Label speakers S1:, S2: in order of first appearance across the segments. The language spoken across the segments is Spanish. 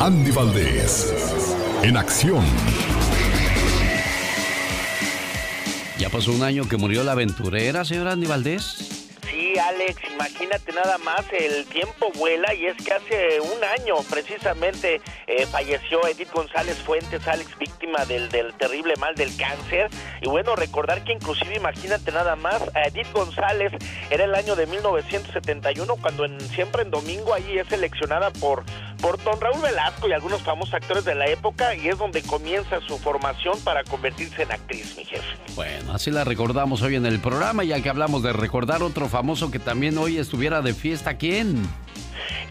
S1: Andy Valdés, en acción.
S2: Ya pasó un año que murió la aventurera, señor Andy Valdés.
S3: Alex, imagínate nada más, el tiempo vuela y es que hace un año precisamente eh, falleció Edith González Fuentes, Alex, víctima del, del, terrible mal del cáncer. Y bueno, recordar que inclusive, imagínate nada más, Edith González era el año de 1971 cuando en, siempre en domingo ahí es seleccionada por, por don Raúl Velasco y algunos famosos actores de la época y es donde comienza su formación para convertirse en actriz, mi jefe.
S2: Bueno, así la recordamos hoy en el programa, ya que hablamos de recordar otro famoso que también hoy estuviera de fiesta. ¿Quién?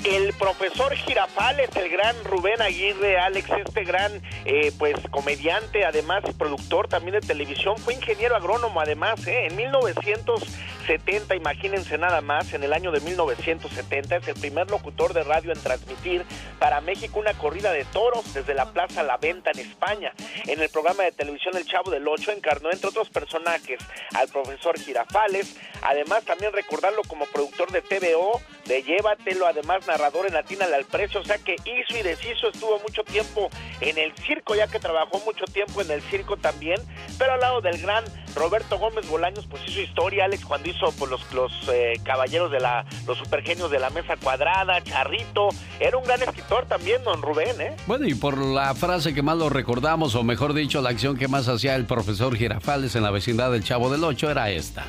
S3: El profesor Girafales, el gran Rubén Aguirre, Alex, este gran eh, pues comediante, además productor también de televisión, fue ingeniero agrónomo además, ¿eh? en 1970, imagínense nada más, en el año de 1970 es el primer locutor de radio en transmitir para México una corrida de toros desde la Plaza La Venta en España. En el programa de televisión El Chavo del Ocho encarnó entre otros personajes al profesor Girafales, además también recordarlo como productor de TVO, de Llévatelo, además narrador en Latina al Precio, o sea que hizo y deshizo, estuvo mucho tiempo en el circo, ya que trabajó mucho tiempo en el circo también, pero al lado del gran Roberto Gómez Bolaños, pues hizo historia, Alex, cuando hizo pues, los, los eh, caballeros de la, los supergenios de la mesa cuadrada, Charrito, era un gran escritor también, don Rubén, ¿eh?
S2: Bueno, y por la frase que más lo recordamos, o mejor dicho, la acción que más hacía el profesor Girafales en la vecindad del Chavo del Ocho era esta.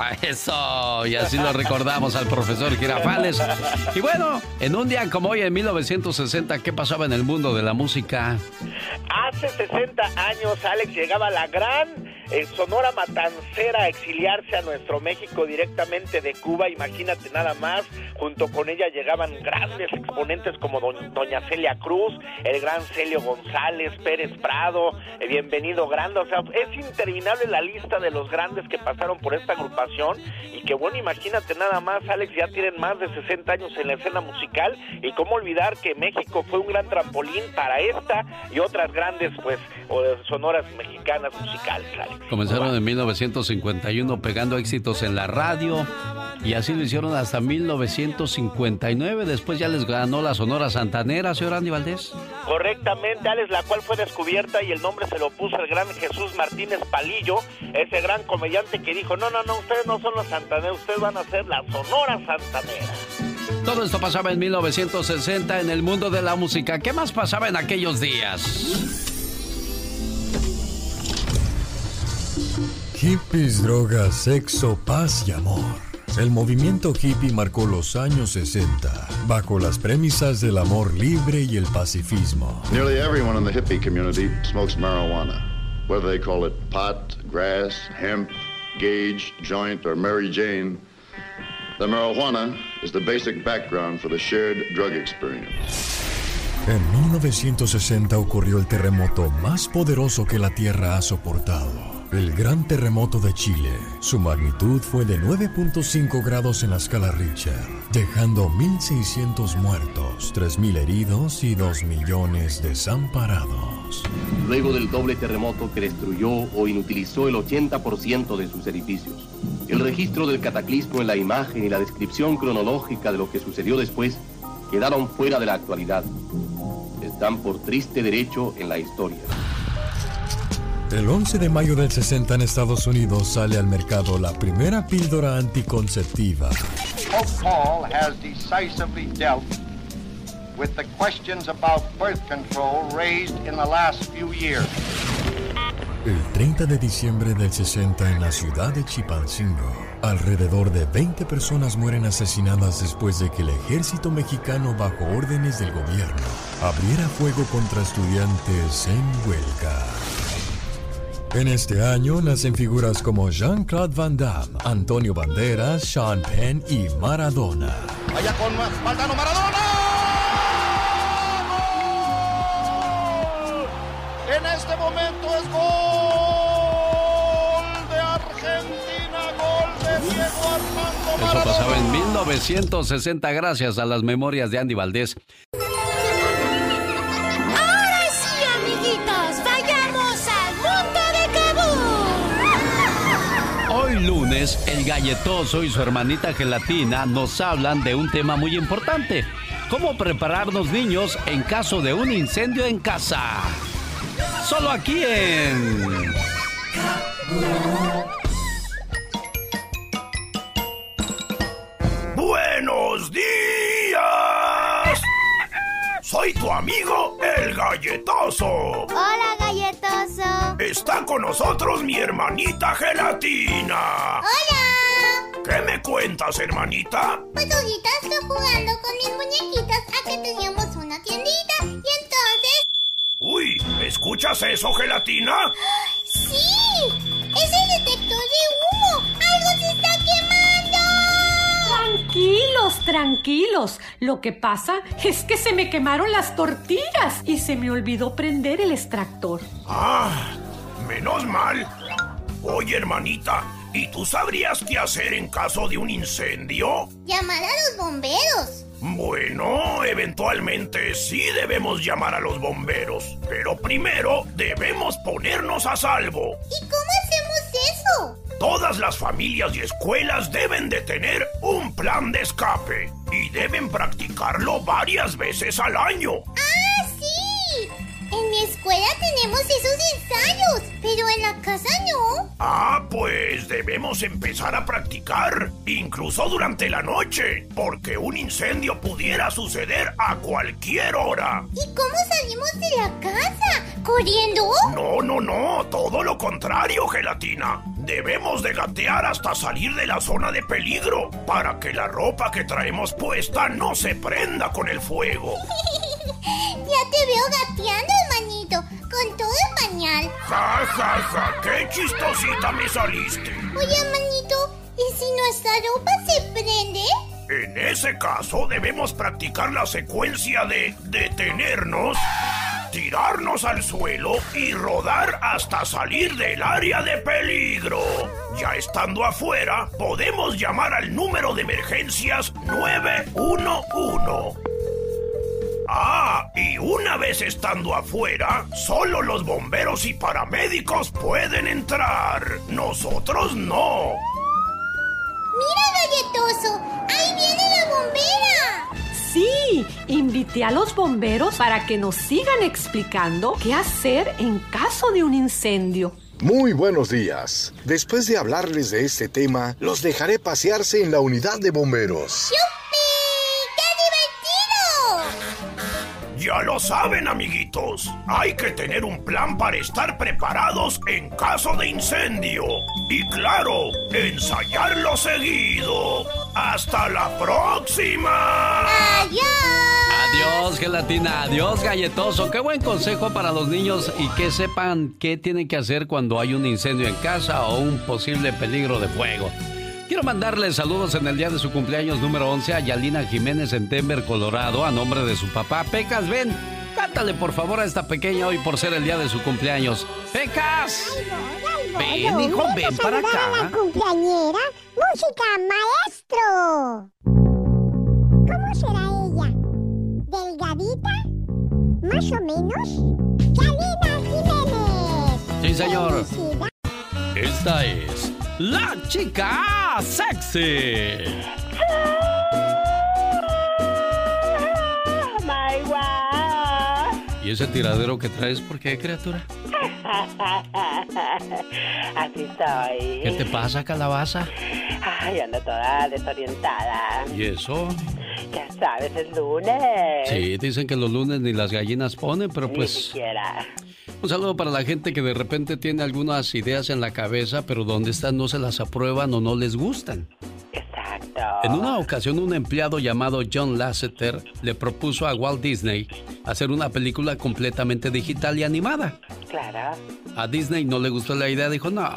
S2: Eso, y así lo recordamos al profesor Girafales. Y bueno, en un día como hoy, en 1960, ¿qué pasaba en el mundo de la música?
S3: Hace 60 años, Alex, llegaba la gran eh, Sonora Matancera a exiliarse a nuestro México directamente de Cuba. Imagínate nada más, junto con ella llegaban grandes exponentes como Doña Celia Cruz, el gran Celio González, Pérez Prado, el bienvenido Grande. O sea, es interminable la lista de los grandes que pasaron por esta agrupación y que bueno, imagínate nada más, Alex, ya tienen más de 60 años en la escena musical. Y cómo olvidar que México fue un gran trampolín para esta y otras grandes pues sonoras mexicanas musicales,
S2: Comenzaron en 1951 pegando éxitos en la radio. Y así lo hicieron hasta 1959. Después ya les ganó la Sonora Santanera, señor Andy Valdés.
S3: Correctamente, Alex, la cual fue descubierta y el nombre se lo puso el gran Jesús Martínez Palillo, ese gran comediante que dijo, no, no, no, ustedes no son los Santanera, ustedes van a ser la Sonora Santanera.
S2: Todo esto pasaba en 1960 en el mundo de la música. ¿Qué más pasaba en aquellos días?
S1: Hippies, drogas, sexo, paz y amor. El movimiento hippie marcó los años 60 bajo las premisas del amor libre y el pacifismo.
S4: Nearly everyone in the hippie community smokes marijuana, whether they call it pot, grass, hemp, gauge, joint, or Mary Jane. The marijuana is the basic background for the shared drug experience.
S1: En 1960 ocurrió el terremoto más poderoso que la Tierra ha soportado el gran terremoto de Chile. Su magnitud fue de 9.5 grados en la escala Richter, dejando 1.600 muertos, 3.000 heridos y 2 millones desamparados.
S5: Luego del doble terremoto que destruyó o inutilizó el 80% de sus edificios, el registro del cataclismo en la imagen y la descripción cronológica de lo que sucedió después quedaron fuera de la actualidad. Están por triste derecho en la historia.
S1: El 11 de mayo del 60 en Estados Unidos sale al mercado la primera píldora anticonceptiva.
S6: Pope Paul has decisively dealt with the questions about birth control raised in the last few years.
S1: El 30 de diciembre del 60 en la ciudad de Chipalcingo, alrededor de 20 personas mueren asesinadas después de que el ejército mexicano bajo órdenes del gobierno abriera fuego contra estudiantes en huelga. En este año nacen figuras como Jean-Claude Van Damme, Antonio Banderas, Sean Penn y Maradona.
S6: Vaya con Maradona.
S2: Eso pasaba en 1960 gracias a las memorias de Andy Valdés. lunes lunes, el galletoso y su hermanita gelatina nos hablan de un tema muy importante. ¿Cómo prepararnos niños en caso de un incendio en casa? Solo aquí en...
S7: Buenos días. Soy tu amigo, el galletoso.
S8: Hola, galletoso.
S7: Está con nosotros mi hermanita Gelatina.
S8: Hola.
S7: ¿Qué me cuentas, hermanita?
S8: Pues ahorita estoy jugando con mis muñequitas a que teníamos una tiendita y entonces...
S7: Uy, ¿escuchas eso, Gelatina?
S8: ¡Sí! ¡Es el detector de humo! ¡Algo se está quemando!
S9: Tranquilos, tranquilos. Lo que pasa es que se me quemaron las tortillas y se me olvidó prender el extractor.
S7: Ah, menos mal. Oye, hermanita, ¿y tú sabrías qué hacer en caso de un incendio?
S8: Llamar a los bomberos.
S7: Bueno, eventualmente sí debemos llamar a los bomberos, pero primero debemos ponernos a salvo.
S8: ¿Y cómo hacemos eso?
S7: Todas las familias y escuelas deben de tener un plan de escape y deben practicarlo varias veces al año.
S8: ¡Ah! En mi escuela tenemos esos ensayos, pero en la casa no.
S7: Ah, pues debemos empezar a practicar, incluso durante la noche, porque un incendio pudiera suceder a cualquier hora.
S8: ¿Y cómo salimos de la casa? ¿Corriendo?
S7: No, no, no, todo lo contrario, gelatina. Debemos de gatear hasta salir de la zona de peligro para que la ropa que traemos puesta no se prenda con el fuego.
S8: ya te veo gateando, hermanito, con todo el pañal.
S7: Ja, ja, ja, qué chistosita me saliste.
S8: Oye, hermanito, ¿y si nuestra ropa se prende?
S7: En ese caso debemos practicar la secuencia de detenernos, tirarnos al suelo y rodar hasta salir del área de peligro. Ya estando afuera, podemos llamar al número de emergencias 911. Ah, y una vez estando afuera, solo los bomberos y paramédicos pueden entrar. Nosotros no.
S8: ¡Mira, galletoso! ¡Ahí viene la bombera!
S9: Sí, invité a los bomberos para que nos sigan explicando qué hacer en caso de un incendio.
S10: Muy buenos días. Después de hablarles de este tema, los dejaré pasearse en la unidad de bomberos.
S8: ¡Yupi!
S7: Ya lo saben, amiguitos. Hay que tener un plan para estar preparados en caso de incendio. Y claro, ensayarlo seguido. ¡Hasta la próxima!
S8: ¡Adiós!
S2: Adiós, gelatina. Adiós, galletoso. Qué buen consejo para los niños y que sepan qué tienen que hacer cuando hay un incendio en casa o un posible peligro de fuego. Quiero mandarle saludos en el día de su cumpleaños número 11 a Yalina Jiménez en Denver, Colorado, a nombre de su papá. Pecas, ven, cántale por favor a esta pequeña hoy por ser el día de su cumpleaños. ¡Pecas! Ven, hijo, ven para
S11: a la
S2: acá.
S11: cumpleañera. ¡Música, maestro! ¿Cómo será ella? ¿Delgadita? ¿Más o menos? ¡Yalina Jiménez!
S2: Sí, señor.
S11: Felicidad-
S2: Esta es la chica sexy.
S12: My wow.
S2: ¿Y ese tiradero que traes por qué, criatura?
S12: Así soy.
S2: ¿Qué te pasa, calabaza?
S12: Ay, ando toda desorientada.
S2: ¿Y eso?
S12: Ya sabes, es lunes.
S2: Sí, dicen que los lunes ni las gallinas ponen, pero
S12: Ni
S2: pues
S12: siquiera.
S2: Un saludo para la gente que de repente tiene algunas ideas en la cabeza, pero donde están no se las aprueban o no les gustan.
S12: Exacto.
S2: En una ocasión un empleado llamado John Lasseter le propuso a Walt Disney hacer una película completamente digital y animada.
S12: Claro.
S2: A Disney no le gustó la idea, dijo, no,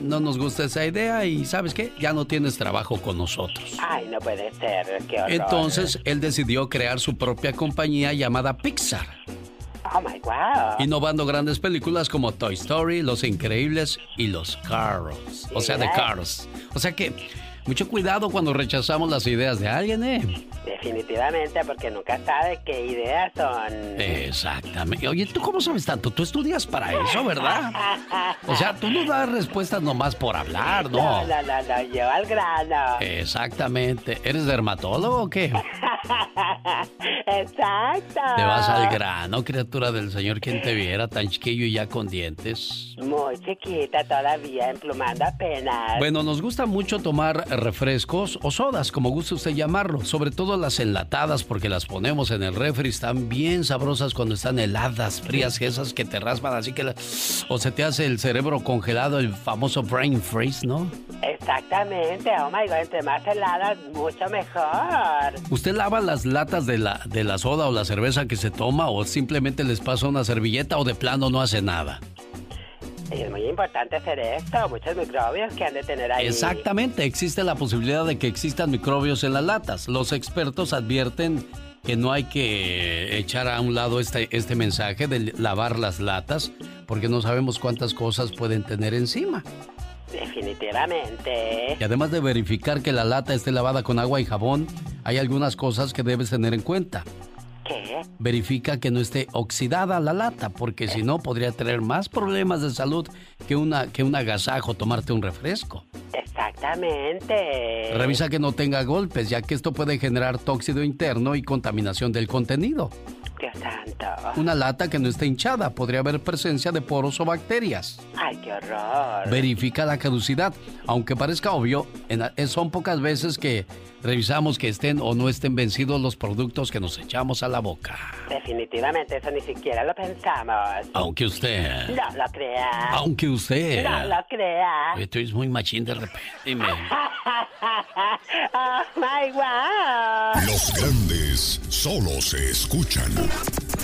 S2: no nos gusta esa idea y sabes qué, ya no tienes trabajo con nosotros.
S12: Ay, no puede ser. Qué.
S2: Entonces él decidió crear su propia compañía llamada Pixar,
S12: Oh my wow.
S2: innovando grandes películas como Toy Story, Los Increíbles y Los Cars. O sea, de. Cars. O sea que Mucho cuidado cuando rechazamos las ideas de alguien, ¿eh?
S12: Definitivamente, porque nunca sabe qué ideas son.
S2: Exactamente. Oye, ¿tú cómo sabes tanto? Tú estudias para eso, ¿verdad? O sea, tú no das respuestas nomás por hablar, ¿no?
S12: No, no, no, no, yo al grano.
S2: Exactamente. ¿Eres dermatólogo o qué?
S12: Exacto.
S2: Te vas al grano, criatura del Señor, quien te viera tan chiquillo y ya con dientes.
S12: Muy chiquita todavía, emplumando apenas.
S2: Bueno, nos gusta mucho tomar refrescos o sodas, como guste usted llamarlo, sobre todo las enlatadas, porque las ponemos en el refri, están bien sabrosas cuando están heladas, frías, esas que te raspan así que... la- O se te hace el cerebro congelado, el famoso brain freeze, ¿no?
S12: Exactamente, oh my god, entre más heladas, mucho mejor.
S2: ¿Usted lava las latas de la, de la soda o la cerveza que se toma o simplemente les pasa una servilleta o de plano no hace nada?
S12: Y es muy importante hacer esto, muchos microbios que han de tener ahí.
S2: Exactamente, existe la posibilidad de que existan microbios en las latas. Los expertos advierten que no hay que echar a un lado este, este mensaje de lavar las latas porque no sabemos cuántas cosas pueden tener encima.
S12: Definitivamente.
S2: Y además de verificar que la lata esté lavada con agua y jabón, hay algunas cosas que debes tener en cuenta.
S12: ¿Qué?
S2: Verifica que no esté oxidada la lata, porque si no podría tener más problemas de salud que, una, que un agasajo tomarte un refresco.
S12: Exactamente.
S2: Revisa que no tenga golpes, ya que esto puede generar tóxido interno y contaminación del contenido.
S12: Dios santo.
S2: Una lata que no esté hinchada, podría haber presencia de poros o bacterias.
S12: Ay, qué horror.
S2: Verifica la caducidad. Aunque parezca obvio, en- son pocas veces que revisamos que estén o no estén vencidos los productos que nos echamos a la boca.
S12: Definitivamente, eso ni siquiera lo pensamos.
S2: Aunque usted...
S12: No lo crea.
S2: Aunque usted...
S12: No lo crea.
S2: Esto es muy machín de repente. me-
S12: oh my wow.
S13: Los grandes solo se escuchan.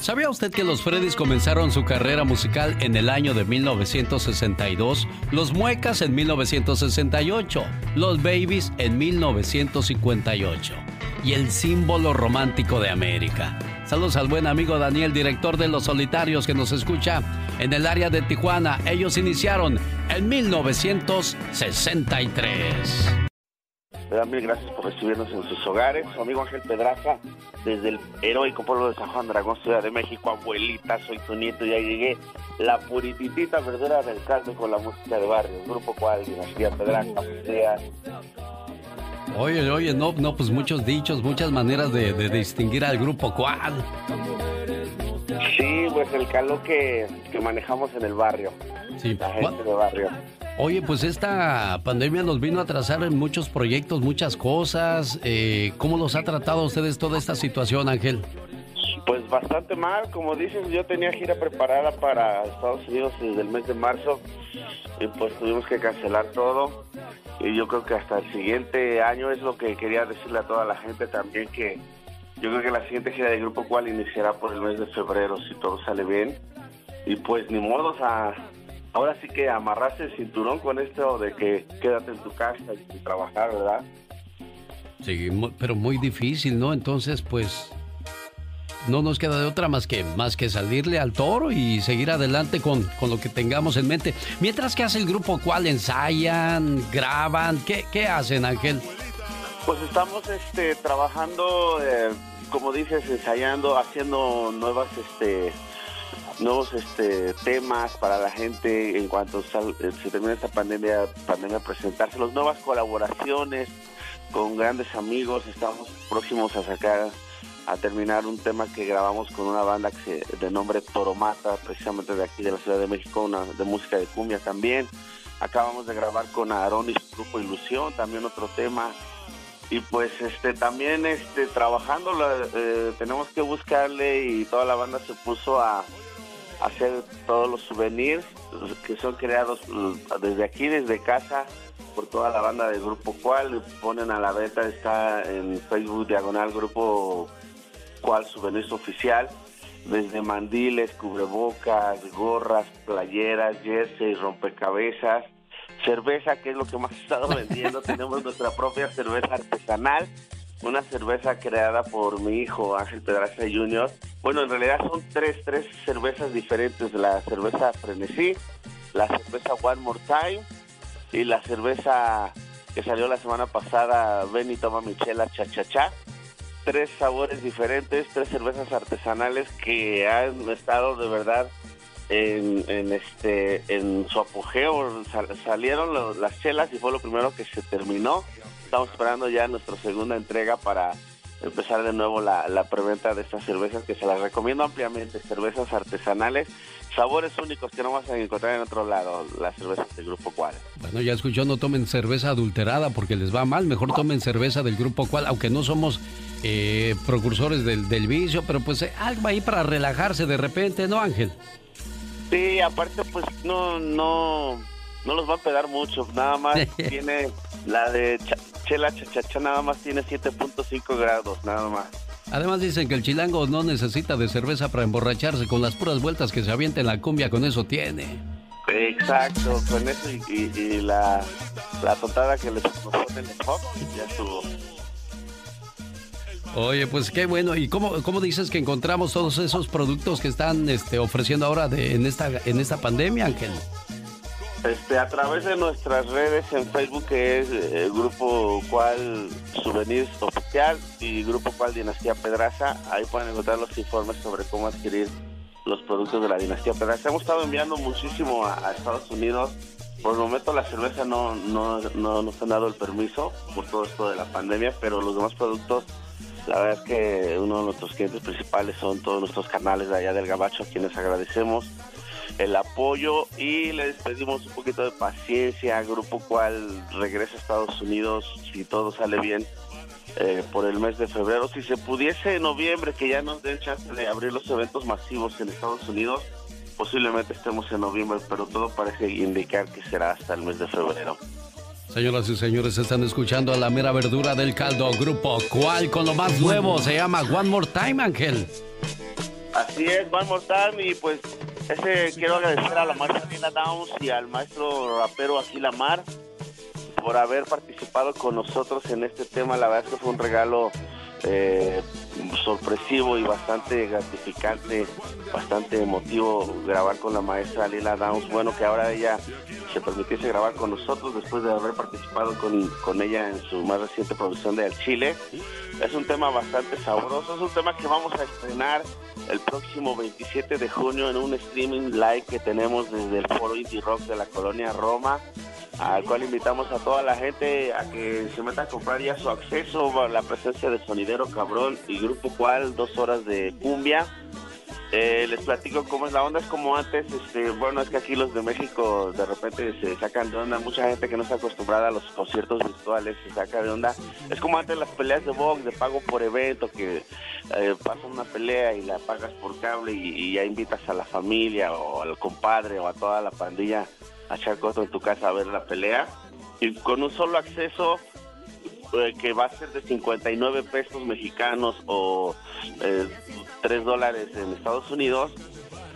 S2: ¿Sabía usted que los Freddys comenzaron su carrera musical en el año de 1962, los Muecas en 1968, los Babies en 1958 y el símbolo romántico de América? Saludos al buen amigo Daniel, director de Los Solitarios, que nos escucha en el área de Tijuana. Ellos iniciaron en 1963.
S14: Le dan mil gracias por recibirnos en sus hogares. Su amigo Ángel Pedraza, desde el heroico pueblo de San Juan Dragón, Ciudad de México. Abuelita, soy tu nieto, ya llegué. La purititita verdura del Carmen con la música de barrio. Grupo Cual, Dinastía Pedraza, días.
S2: Oye, oye, no, no, pues muchos dichos, muchas maneras de, de distinguir al grupo cuál.
S14: Sí, pues el calor que, que manejamos en el barrio.
S2: Sí.
S14: La gente de barrio.
S2: Oye, pues esta pandemia nos vino a atrasar en muchos proyectos, muchas cosas. Eh, ¿Cómo los ha tratado ustedes toda esta situación, Ángel?
S14: Pues bastante mal, como dices, yo tenía gira preparada para Estados Unidos desde el mes de marzo y pues tuvimos que cancelar todo y yo creo que hasta el siguiente año es lo que quería decirle a toda la gente también que yo creo que la siguiente gira de Grupo Cual iniciará por el mes de febrero si todo sale bien y pues ni modo, o ahora sí que amarraste el cinturón con esto de que quédate en tu casa y trabajar, ¿verdad?
S2: Sí, pero muy difícil, ¿no? Entonces, pues no nos queda de otra más que más que salirle al toro y seguir adelante con, con lo que tengamos en mente. Mientras que hace el grupo, ¿cuál ensayan, graban? ¿Qué, qué hacen, Ángel?
S14: Pues estamos este, trabajando, eh, como dices, ensayando, haciendo nuevas, este, nuevos este, temas para la gente en cuanto sal- eh, se termine esta pandemia, pandemia presentárselos, nuevas colaboraciones con grandes amigos. Estamos próximos a sacar, a terminar un tema que grabamos con una banda que se- de nombre Toromata, precisamente de aquí de la Ciudad de México, una de música de cumbia también. Acabamos de grabar con Aarón y su grupo Ilusión, también otro tema y pues este también este trabajando eh, tenemos que buscarle y toda la banda se puso a hacer todos los souvenirs que son creados desde aquí, desde casa, por toda la banda del Grupo Cual. Ponen a la venta, está en Facebook Diagonal Grupo Cual Souvenirs Oficial. Desde mandiles, cubrebocas, gorras, playeras, jerseys, rompecabezas, cerveza, que es lo que más he estado vendiendo. Tenemos nuestra propia cerveza artesanal una cerveza creada por mi hijo Ángel Pedraza Jr. Bueno, en realidad son tres, tres cervezas diferentes. La cerveza Frenesí, la cerveza One More Time y la cerveza que salió la semana pasada, Ven y toma Michela Cha Cha Cha. Tres sabores diferentes, tres cervezas artesanales que han estado de verdad en, en este en su apogeo. salieron las chelas y fue lo primero que se terminó Estamos esperando ya nuestra segunda entrega para empezar de nuevo la, preventa de estas cervezas que se las recomiendo ampliamente, cervezas artesanales, sabores únicos que no vas a encontrar en otro lado, las cervezas del Grupo Cual.
S2: Bueno, ya escuchó, no tomen cerveza adulterada porque les va mal, mejor tomen cerveza del Grupo Cual, aunque no somos eh, precursores del, del, vicio, pero pues eh, algo ahí para relajarse de repente, ¿no, Ángel?
S14: Sí, aparte pues no, no, no los va a pegar mucho, nada más tiene la de chela chachacha nada más tiene 7.5 grados, nada más.
S2: Además dicen que el chilango no necesita de cerveza para emborracharse, con las puras vueltas que se avienta en la cumbia, con eso tiene.
S14: Exacto, con eso y, la, la tontada que le pone el pop, ya estuvo.
S2: Oye, pues qué bueno. ¿Y cómo, cómo dices que encontramos todos esos productos que están este, ofreciendo ahora de, en, esta, en esta pandemia, Ángel?
S14: Este, a través de nuestras redes en Facebook, que es el eh, Grupo Cual Souvenirs Oficial y Grupo Cual Dinastía Pedraza, ahí pueden encontrar los informes sobre cómo adquirir los productos de la Dinastía Pedraza. Hemos estado enviando muchísimo a, Estados Unidos. Por el momento la cerveza no, no, no nos han dado el permiso por todo esto de la pandemia, pero los demás productos, la verdad es que uno de nuestros clientes principales son todos nuestros canales de allá del Gabacho, a quienes agradecemos el apoyo y les pedimos un poquito de paciencia, grupo cual regresa a Estados Unidos si todo sale bien eh, por el mes de febrero. Si se pudiese en noviembre, que ya nos den chance de abrir los eventos masivos en Estados Unidos, posiblemente estemos en noviembre, pero todo parece indicar que será hasta el mes de febrero.
S2: Señoras y señores, están escuchando a la mera verdura del caldo, grupo cual con lo más nuevo, se llama One More Time, Ángel.
S14: Así es, More Time, y pues ese quiero agradecer a la maestra Nina Downs y al maestro rapero Aquila Mar por haber participado con nosotros en este tema. La verdad es que fue un regalo eh, sorpresivo y bastante gratificante, bastante emotivo grabar con la maestra Lila Downs. Bueno, que ahora ella se permitiese grabar con nosotros después de haber participado con, con ella en su más reciente producción de El Chile. Es un tema bastante sabroso, es un tema que vamos a estrenar el próximo 27 de junio en un streaming live que tenemos desde el foro Indie Rock de la colonia Roma, al cual invitamos a toda la gente a que se meta a comprar ya su acceso a la presencia de Sonidero Cabrón y Grupo Cual, dos horas de cumbia eh, les platico cómo es la onda, es como antes, este, bueno, es que aquí los de México de repente se sacan de onda, mucha gente que no está acostumbrada a los conciertos virtuales se saca de onda. Es como antes las peleas de box, de pago por evento, que eh, pasa una pelea y la pagas por cable y, ya invitas a la familia o al compadre o a toda la pandilla a cosas en tu casa a ver la pelea. Y con un solo acceso eh, que va a ser de 59 pesos mexicanos o eh, 3 dólares en Estados Unidos,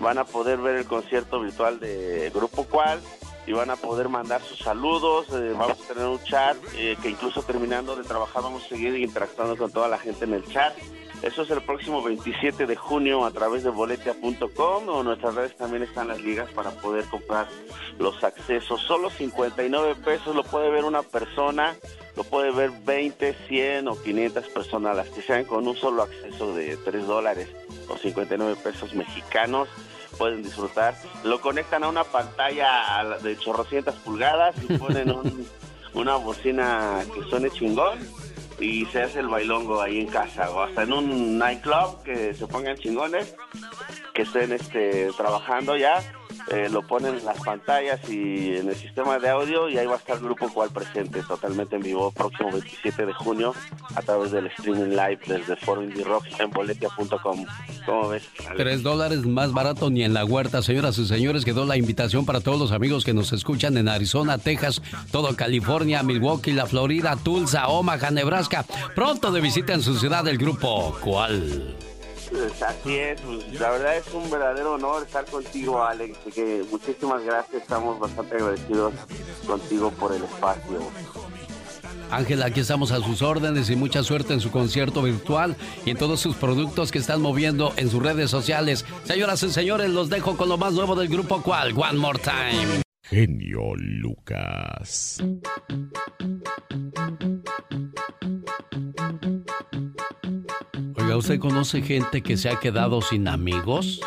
S14: van a poder ver el concierto virtual de Grupo Cual y van a poder mandar sus saludos, eh, vamos a tener un chat eh, que incluso terminando de trabajar vamos a seguir interactuando con toda la gente en el chat. Eso es el próximo 27 de junio a través de boletia.com o nuestras redes también están las ligas para poder comprar los accesos. Solo 59 pesos lo puede ver una persona lo puede ver 20, 100 o 500 personas, las que sean con un solo acceso de 3 dólares o 59 pesos mexicanos pueden disfrutar. Lo conectan a una pantalla de chorrocientas pulgadas y ponen una bocina que suene chingón y se hace el bailongo ahí en casa o hasta en un nightclub que se pongan chingones que estén este trabajando ya eh, lo ponen en las pantallas y en el sistema de audio y ahí va a estar el grupo cual presente totalmente en vivo próximo 27 de junio a través del streaming live desde Foro Indie Rock en boletia.com. ¿Cómo ves?
S2: Tres dólares más barato ni en la huerta, señoras y señores. Quedó la invitación para todos los amigos que nos escuchan en Arizona, Texas, todo California, Milwaukee, la Florida, Tulsa, Omaha, Nebraska. Pronto de visita en su ciudad el grupo. ¿Cuál?
S14: Pues así es, pues, la verdad es un verdadero honor estar contigo, Alex. Que muchísimas gracias, estamos bastante agradecidos contigo por el espacio.
S2: Ángela, aquí estamos a sus órdenes y mucha suerte en su concierto virtual y en todos sus productos que están moviendo en sus redes sociales. Señoras y señores, los dejo con lo más nuevo del grupo Cual, One More Time.
S13: Genio Lucas.
S2: Oiga, ¿usted conoce gente que se ha quedado sin amigos?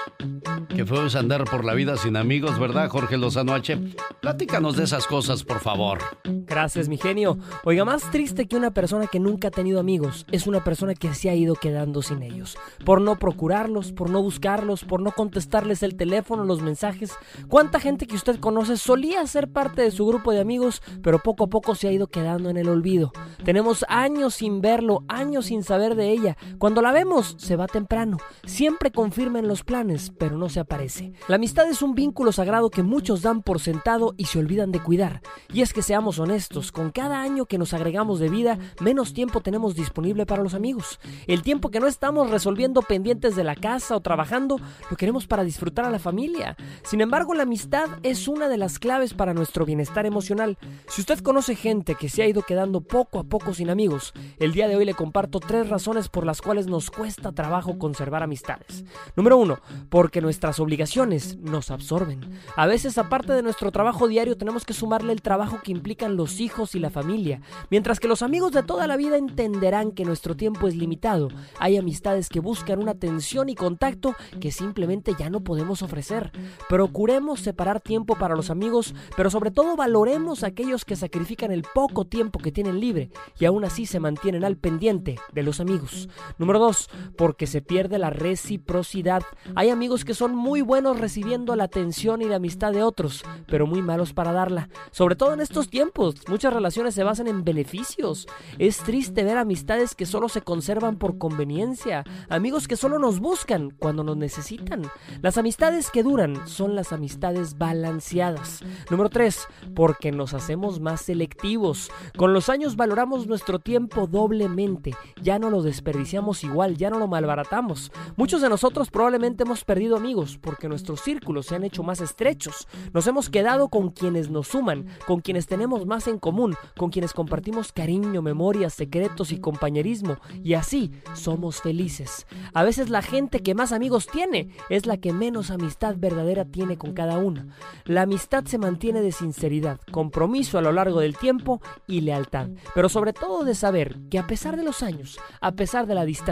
S2: Que fue andar por la vida sin amigos, ¿verdad, Jorge Lozano H? Platícanos de esas cosas, por favor.
S15: Gracias, mi genio. Oiga, más triste que una persona que nunca ha tenido amigos es una persona que se ha ido quedando sin ellos. Por no procurarlos, por no buscarlos, por no contestarles el teléfono, los mensajes. ¿Cuánta gente que usted conoce solía ser parte de su grupo de amigos, pero poco a poco se ha ido quedando en el olvido? Tenemos años sin verlo, años sin saber de ella. Cuando la vemos, se va temprano. Siempre confirma en los planes, pero no se aparece. La amistad es un vínculo sagrado que muchos dan por sentado y se olvidan de cuidar. Y es que seamos honestos, con cada año que nos agregamos de vida, menos tiempo tenemos disponible para los amigos. El tiempo que no estamos resolviendo pendientes de la casa o trabajando, lo queremos para disfrutar a la familia. Sin embargo, la amistad es una de las claves para nuestro bienestar emocional. Si usted conoce gente que se ha ido quedando poco a poco sin amigos, el día de hoy le comparto tres razones por las cuales nos cuesta trabajo conservar amistades. Número uno, porque nuestras obligaciones nos absorben. A veces, aparte de nuestro trabajo diario, tenemos que sumarle el trabajo que implican los hijos y la familia. Mientras que los amigos de toda la vida entenderán que nuestro tiempo es limitado, hay amistades que buscan una atención y contacto que simplemente ya no podemos ofrecer. Procuremos separar tiempo para los amigos, pero sobre todo valoremos a aquellos que sacrifican el poco tiempo que tienen libre y aún así se mantienen al pendiente de los amigos. Número 2. Porque se pierde la reciprocidad. Hay amigos que son muy buenos recibiendo la atención y la amistad de otros, pero muy malos para darla. Sobre todo en estos tiempos, muchas relaciones se basan en beneficios. Es triste ver amistades que solo se conservan por conveniencia, amigos que solo nos buscan cuando nos necesitan. Las amistades que duran son las amistades balanceadas. Número 3. Porque nos hacemos más selectivos. Con los años valoramos nuestro tiempo doblemente. Ya no lo desperdiciamos igual, ya no lo malbaratamos. Muchos de nosotros probablemente hemos perdido amigos porque nuestros círculos se han hecho más estrechos. Nos hemos quedado con quienes nos suman, con quienes tenemos más en común, con quienes compartimos cariño, memorias, secretos y compañerismo. Y así somos felices. A veces la gente que más amigos tiene es la que menos amistad verdadera tiene con cada uno. La amistad se mantiene de sinceridad, compromiso a lo largo del tiempo y lealtad. Pero sobre todo de saber que a pesar de los años, a pesar de la distancia,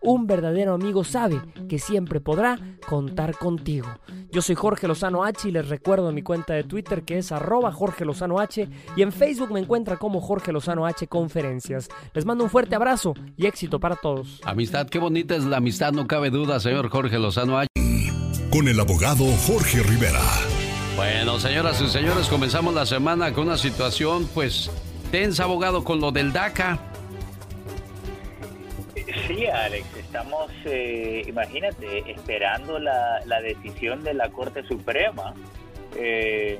S15: un verdadero amigo sabe que siempre podrá contar contigo. Yo soy Jorge Lozano H y les recuerdo mi cuenta de Twitter que es arroba Jorge Lozano H y en Facebook me encuentra como Jorge Lozano H Conferencias. Les mando un fuerte abrazo y éxito para todos.
S2: Amistad, qué bonita es la amistad, no cabe duda, señor Jorge Lozano H.
S13: Con el abogado Jorge Rivera.
S2: Bueno, señoras y señores, comenzamos la semana con una situación, pues, tensa, abogado, con lo del DACA.
S16: Sí, Alex, estamos, eh, imagínate, esperando la, la, decisión de la Corte Suprema eh,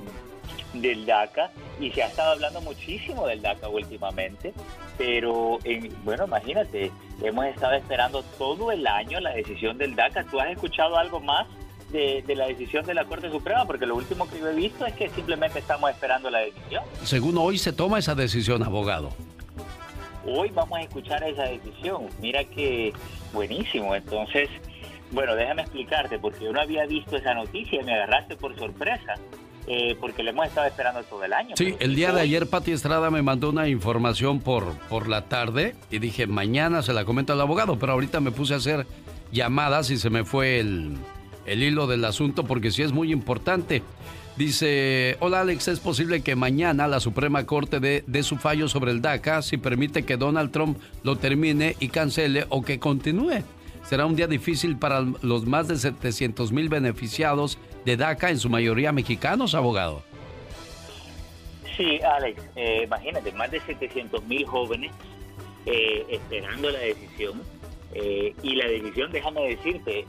S16: del DACA y se ha estado hablando muchísimo del DACA últimamente, pero en, bueno, imagínate, hemos estado esperando todo el año la decisión del DACA. ¿Tú has escuchado algo más de, de, la decisión de la Corte Suprema? Porque lo último que yo he visto es que simplemente estamos esperando la decisión.
S2: Según hoy se toma esa decisión, abogado.
S16: Hoy vamos a escuchar esa decisión. Mira que buenísimo. Entonces, bueno, déjame explicarte, porque yo no había visto esa noticia y me agarraste por sorpresa. Eh, porque le hemos estado esperando todo el año.
S2: Sí, el día de ayer Pati Estrada me mandó una información por, por la tarde y dije, mañana se la comento al abogado, pero ahorita me puse a hacer llamadas y se me fue el, el hilo del asunto porque sí es muy importante. Dice, hola Alex, ¿es posible que mañana la Suprema Corte dé de su fallo sobre el DACA si permite que Donald Trump lo termine y cancele o que continúe? será un día difícil para los más de 700 mil beneficiados de DACA, en su mayoría mexicanos, abogado.
S16: Sí, Alex, eh, imagínate, más de 700 mil jóvenes eh, esperando la decisión. Eh, y la decisión, déjame decirte,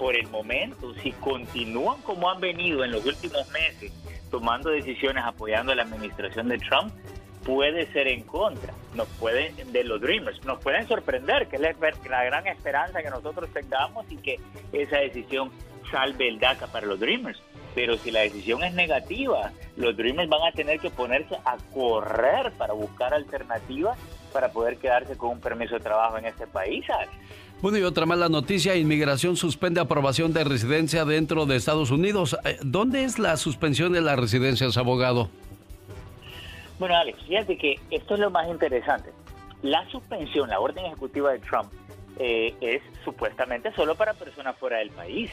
S16: por el momento, si continúan como han venido en los últimos meses, tomando decisiones apoyando a la administración de Trump, puede ser en contra. Nos pueden, de los Dreamers, nos pueden sorprender, que es la, gran esperanza que nosotros tengamos y que esa decisión salve el DACA para los Dreamers. Pero si la decisión es negativa, los Dreamers van a tener que ponerse a correr para buscar alternativas para poder quedarse con un permiso de trabajo en este país.
S2: Bueno, y otra mala noticia, inmigración suspende aprobación de residencia dentro de Estados Unidos. Eh, ¿Dónde es la suspensión de las residencias, abogado?
S16: Bueno, Alex, fíjate que esto es lo más interesante. La suspensión, la orden ejecutiva de Trump, eh, es supuestamente solo para personas fuera del país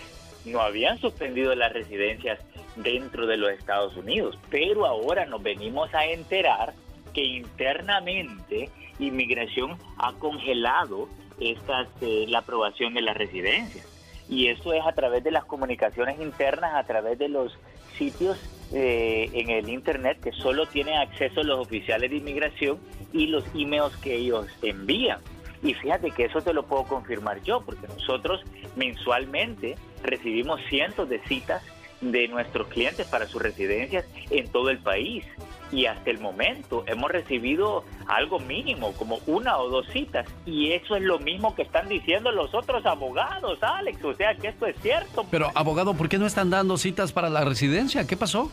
S16: no habían suspendido las residencias dentro de los Estados Unidos, pero ahora nos venimos a enterar que internamente inmigración ha congelado estas, eh, la aprobación de las residencias. Y eso es a través de las comunicaciones internas, a través de los sitios eh, en el Internet que solo tienen acceso los oficiales de inmigración y los emails que ellos envían. Y fíjate que eso te lo puedo confirmar yo, porque nosotros mensualmente recibimos cientos de citas de nuestros clientes para sus residencias en todo el país. Y hasta el momento hemos recibido algo mínimo, como una o dos citas. Y eso es lo mismo que están diciendo los otros abogados, Alex. O sea que esto es cierto.
S2: Pero, abogado, ¿por qué no están dando citas para la residencia? ¿Qué pasó?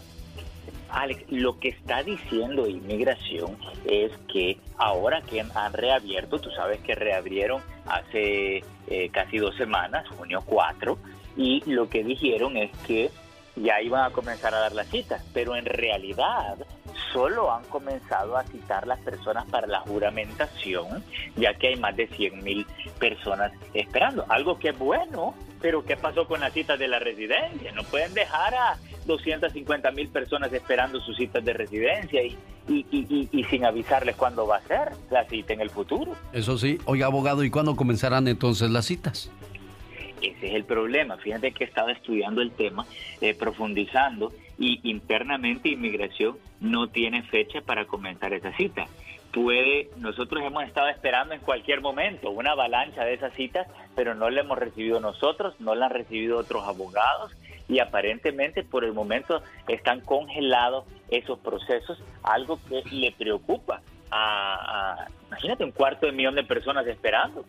S16: Alex, lo que está diciendo inmigración es que ahora que han reabierto, tú sabes que reabrieron hace eh, casi dos semanas, junio 4, y lo que dijeron es que ya iban a comenzar a dar las citas, pero en realidad solo han comenzado a citar las personas para la juramentación, ya que hay más de 100 mil personas esperando. Algo que es bueno, pero ¿qué pasó con las citas de la residencia? No pueden dejar a 250 mil personas esperando sus citas de residencia y, y, y, sin avisarles cuándo va a ser la cita en el futuro.
S2: Eso sí, oiga abogado, ¿y cuándo comenzarán entonces las citas?
S16: Ese es el problema. Fíjate que he estado estudiando el tema, eh, profundizando, y internamente inmigración no tiene fecha para comenzar esa cita. Puede, nosotros hemos estado esperando en cualquier momento una avalancha de esas citas, pero no la hemos recibido nosotros, no la han recibido otros abogados y aparentemente por el momento están congelados esos procesos, algo que le preocupa a, imagínate, un cuarto de millón de personas esperando.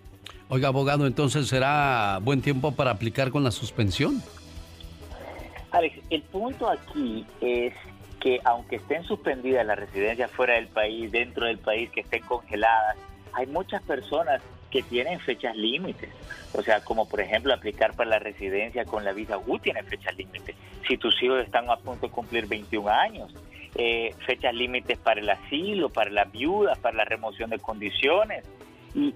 S2: Oiga, abogado, entonces será buen tiempo para aplicar con la suspensión.
S16: Alex, el punto aquí es que aunque estén suspendidas las residencias fuera del país, dentro del país, que estén congeladas, hay muchas personas que tienen fechas límites. O sea, como por ejemplo aplicar para la residencia con la visa U tiene fechas límites. Si tus hijos están a punto de cumplir 21 años, eh, fechas límites para el asilo, para las viudas, para la remoción de condiciones. Y,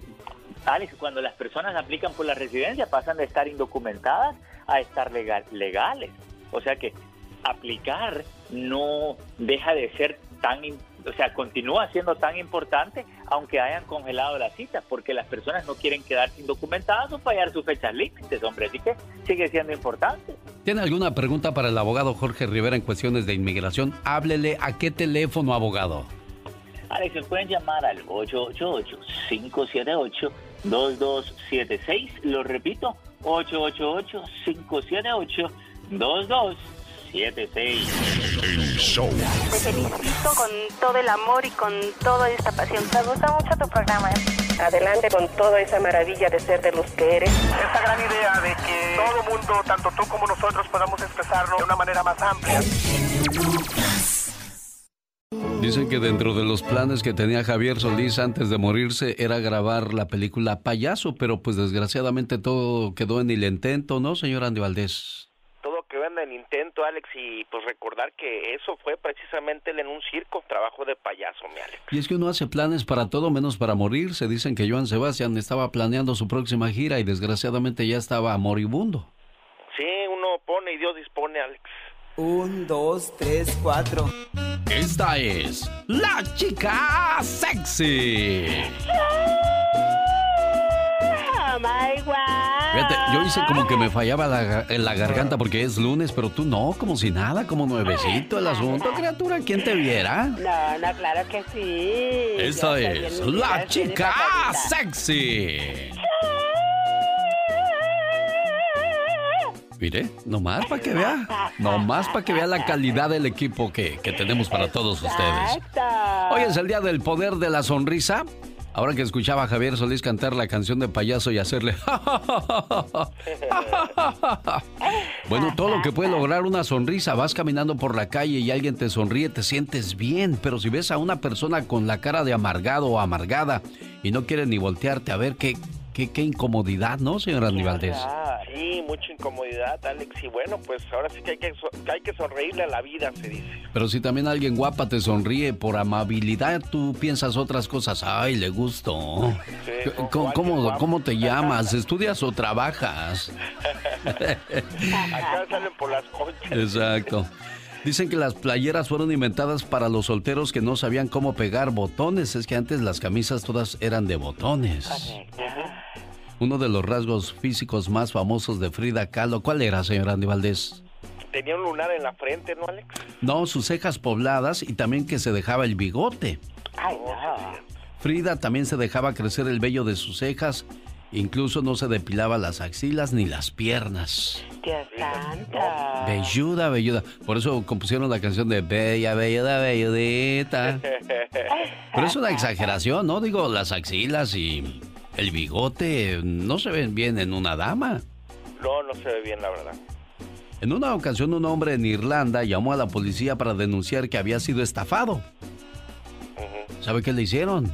S16: Alex, cuando las personas aplican por la residencia pasan de estar indocumentadas a estar legal, legales. O sea que aplicar no deja de ser tan o sea, continúa siendo tan importante aunque hayan congelado la cita, porque las personas no quieren quedarse indocumentadas o fallar sus fechas límites, hombre, así que sigue siendo importante.
S2: ¿Tiene alguna pregunta para el abogado Jorge Rivera en cuestiones de inmigración? Háblele a qué teléfono, abogado.
S16: Alex, se pueden llamar al 888-578-2276. Lo repito, 888-578-2276. 76.
S17: El show. Te felicito con todo el amor y con toda esta pasión. Me gusta mucho tu programa. ¿eh? Adelante con toda esa maravilla de ser de los que eres.
S18: Esta gran idea de que todo mundo, tanto tú como nosotros, podamos expresarlo de una manera más amplia.
S2: Dicen que dentro de los planes que tenía Javier Solís antes de morirse era grabar la película Payaso, pero pues desgraciadamente todo quedó en el intento, ¿no, señor Andy Valdés?
S3: Alex, y pues recordar que eso fue precisamente en un circo, trabajo de payaso, mi Alex.
S2: Y es que uno hace planes para todo menos para morir. Se dicen que Joan Sebastián estaba planeando su próxima gira y desgraciadamente ya estaba moribundo.
S3: Sí, uno pone y Dios dispone, Alex.
S19: Un, dos, tres, cuatro.
S2: Esta es la chica sexy
S12: my God.
S2: Fíjate, yo hice como que me fallaba la, la garganta porque es lunes, pero tú no, como si nada, como nuevecito el asunto, criatura. ¿Quién te viera?
S12: No, no, claro que sí.
S2: Esta
S12: Yo
S2: es la chica sexy. Mire, nomás para que vea, nomás para que vea la calidad del equipo que, que tenemos para todos ustedes. Hoy es el día del poder de la sonrisa. Ahora que escuchaba a Javier Solís cantar la canción de payaso y hacerle... bueno, todo lo que puede lograr una sonrisa, vas caminando por la calle y alguien te sonríe, te sientes bien, pero si ves a una persona con la cara de amargado o amargada y no quiere ni voltearte a ver qué, qué, qué incomodidad, ¿no, señora Aníbaldez?
S3: Sí, mucha incomodidad, Alex. Y bueno, pues ahora sí que hay que, so- que hay que sonreírle a la vida, se dice.
S2: Pero si también alguien guapa te sonríe por amabilidad, tú piensas otras cosas. Ay, le gustó.
S3: Sí,
S2: ¿Cómo, cómo, cómo te llamas? ¿Estudias o trabajas?
S3: Acá salen por las conchas.
S2: Exacto. Dicen que las playeras fueron inventadas para los solteros que no sabían cómo pegar botones. Es que antes las camisas todas eran de botones. Uno de los rasgos físicos más famosos de Frida Kahlo, ¿cuál era, señora Andy Valdés?
S3: Tenía un lunar en la frente, ¿no, Alex?
S2: No, sus cejas pobladas y también que se dejaba el bigote.
S12: Ay, no.
S2: Frida también se dejaba crecer el vello de sus cejas, incluso no se depilaba las axilas ni las piernas.
S12: Dios santo.
S2: Belluda, belluda. Por eso compusieron la canción de Bella, Belluda, Belludita. Pero es una exageración, ¿no? Digo, las axilas y el bigote no se ven bien en una dama.
S3: No, no se ve bien, la verdad.
S2: En una ocasión un hombre en Irlanda llamó a la policía para denunciar que había sido estafado. ¿Sabe qué le hicieron?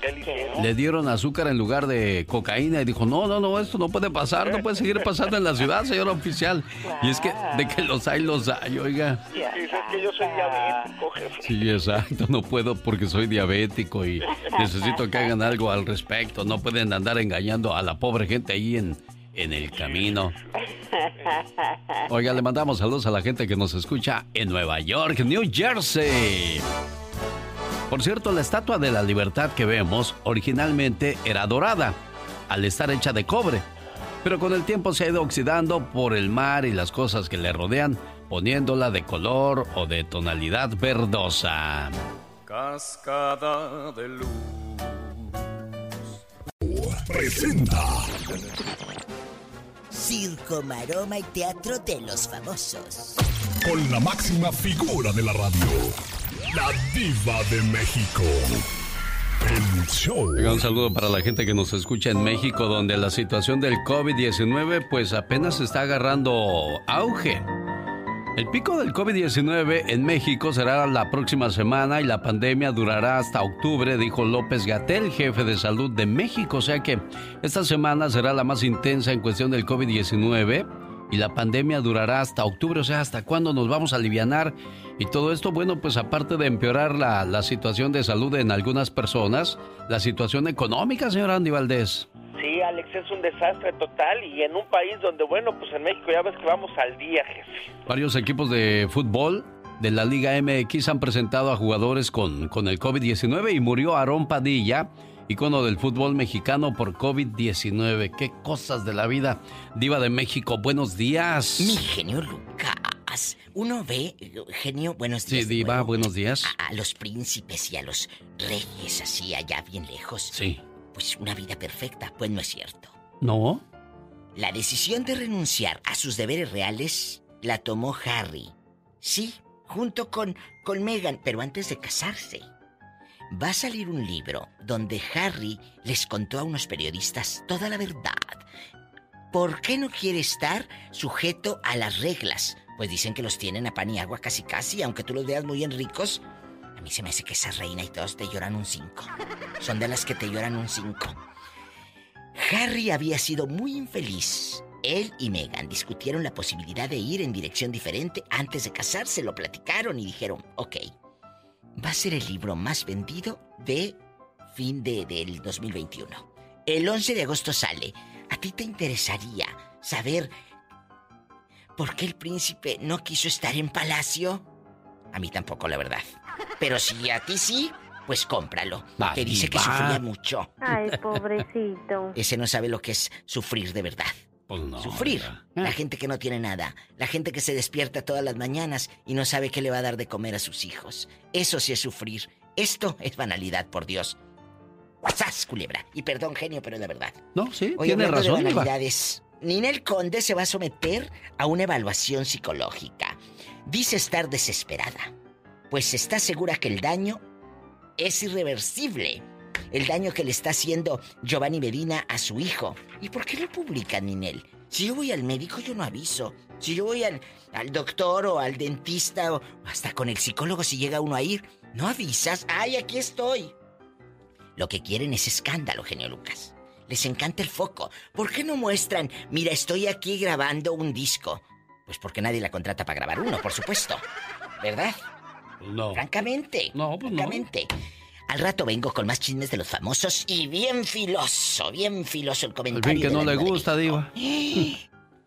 S3: ¿Qué le hicieron?
S2: Le dieron azúcar en lugar de cocaína y dijo, no, no, no, esto no puede pasar, no puede seguir pasando en la ciudad, señor oficial. Y es que de que los hay, los hay, oiga.
S3: Dices que yo soy diabético, jefe.
S2: Sí, exacto, no puedo porque soy diabético y necesito que hagan algo al respecto. No pueden andar engañando a la pobre gente ahí en, en el camino. Oiga, le mandamos saludos a la gente que nos escucha en Nueva York, New Jersey. Por cierto, la estatua de la libertad que vemos originalmente era dorada, al estar hecha de cobre. Pero con el tiempo se ha ido oxidando por el mar y las cosas que le rodean, poniéndola de color o de tonalidad verdosa.
S20: Cascada de luz.
S13: Presenta
S21: Circo, maroma y teatro de los famosos.
S13: con la máxima figura de la radio, la diva de México. El show.
S2: Un saludo para la gente que nos escucha en México, donde la situación del COVID-19 pues apenas está agarrando auge. El pico del COVID-19 en México será la próxima semana y la pandemia durará hasta octubre, dijo López Gatel, jefe de salud de México. O sea que esta semana será la más intensa en cuestión del COVID-19 y la pandemia durará hasta octubre. O sea, ¿hasta cuándo nos vamos a alivianar? Y todo esto, bueno, pues aparte de empeorar la, la situación de salud en algunas personas, la situación económica, señor Andy Valdés.
S3: Sí, Alex, es un desastre total y en un país donde, bueno, pues en México ya ves que vamos al día, jefe.
S2: Varios equipos de fútbol de la Liga MX han presentado a jugadores con, con el COVID-19 y murió Aarón Padilla, icono del fútbol mexicano por COVID-19. Qué cosas de la vida. Diva de México, buenos días.
S21: Mi genio Lucas. Uno ve, genio, buenos
S2: Sí,
S21: días. de
S2: Diva,
S21: nuevo,
S2: buenos días.
S21: A, a los príncipes y a los reyes así allá bien lejos.
S2: Sí.
S21: Pues una vida perfecta, pues no es cierto.
S2: ¿No?
S21: La decisión de renunciar a sus deberes reales la tomó Harry. Sí, junto con, con Meghan, pero antes de casarse. Va a salir un libro donde Harry les contó a unos periodistas toda la verdad. ¿Por qué no quiere estar sujeto a las reglas? Pues dicen que los tienen a pan y agua casi casi, aunque tú los veas muy en ricos. A mí se me hace que esa reina y todos te lloran un 5. Son de las que te lloran un 5. Harry había sido muy infeliz. Él y Meghan discutieron la posibilidad de ir en dirección diferente antes de casarse, lo platicaron y dijeron, ok, va a ser el libro más vendido de fin de, del 2021. El 11 de agosto sale. ¿A ti te interesaría saber por qué el príncipe no quiso estar en palacio? A mí tampoco, la verdad. Pero si a ti sí, Pues cómpralo.
S2: Va,
S21: que dice que sufría mucho.
S17: Ay, pobrecito.
S21: Ese no sabe lo que es sufrir de verdad.
S2: Pues no.
S21: Sufrir. La gente que no tiene nada. La gente que se despierta todas las mañanas y no sabe qué le va a dar de comer a sus hijos. Eso sí es sufrir. Esto es banalidad, por Dios. ¡Sas, culebra! Y perdón, genio, pero es la verdad.
S2: No, sí,
S21: Oye,
S2: tiene razón,
S21: de banalidades, Ninel Conde se va a someter a una evaluación psicológica. Dice estar desesperada, pues está segura que el daño es irreversible. El daño que le está haciendo Giovanni Medina a su hijo. ¿Y por qué lo publica Ninel? Si yo voy al médico, yo no aviso. Si yo voy al, al doctor o al dentista o hasta con el psicólogo, si llega uno a ir, no avisas. ¡Ay, aquí estoy! Lo que quieren es escándalo, genio Lucas. Les encanta el foco. ¿Por qué no muestran, mira, estoy aquí grabando un disco? Pues porque nadie la contrata para grabar uno, por supuesto. ¿Verdad?
S2: No.
S21: Francamente.
S2: No, pues no.
S21: Al rato vengo con más chismes de los famosos y bien filoso, bien filoso el
S2: Al
S21: comentario.
S2: fin que no le gusta, Diva.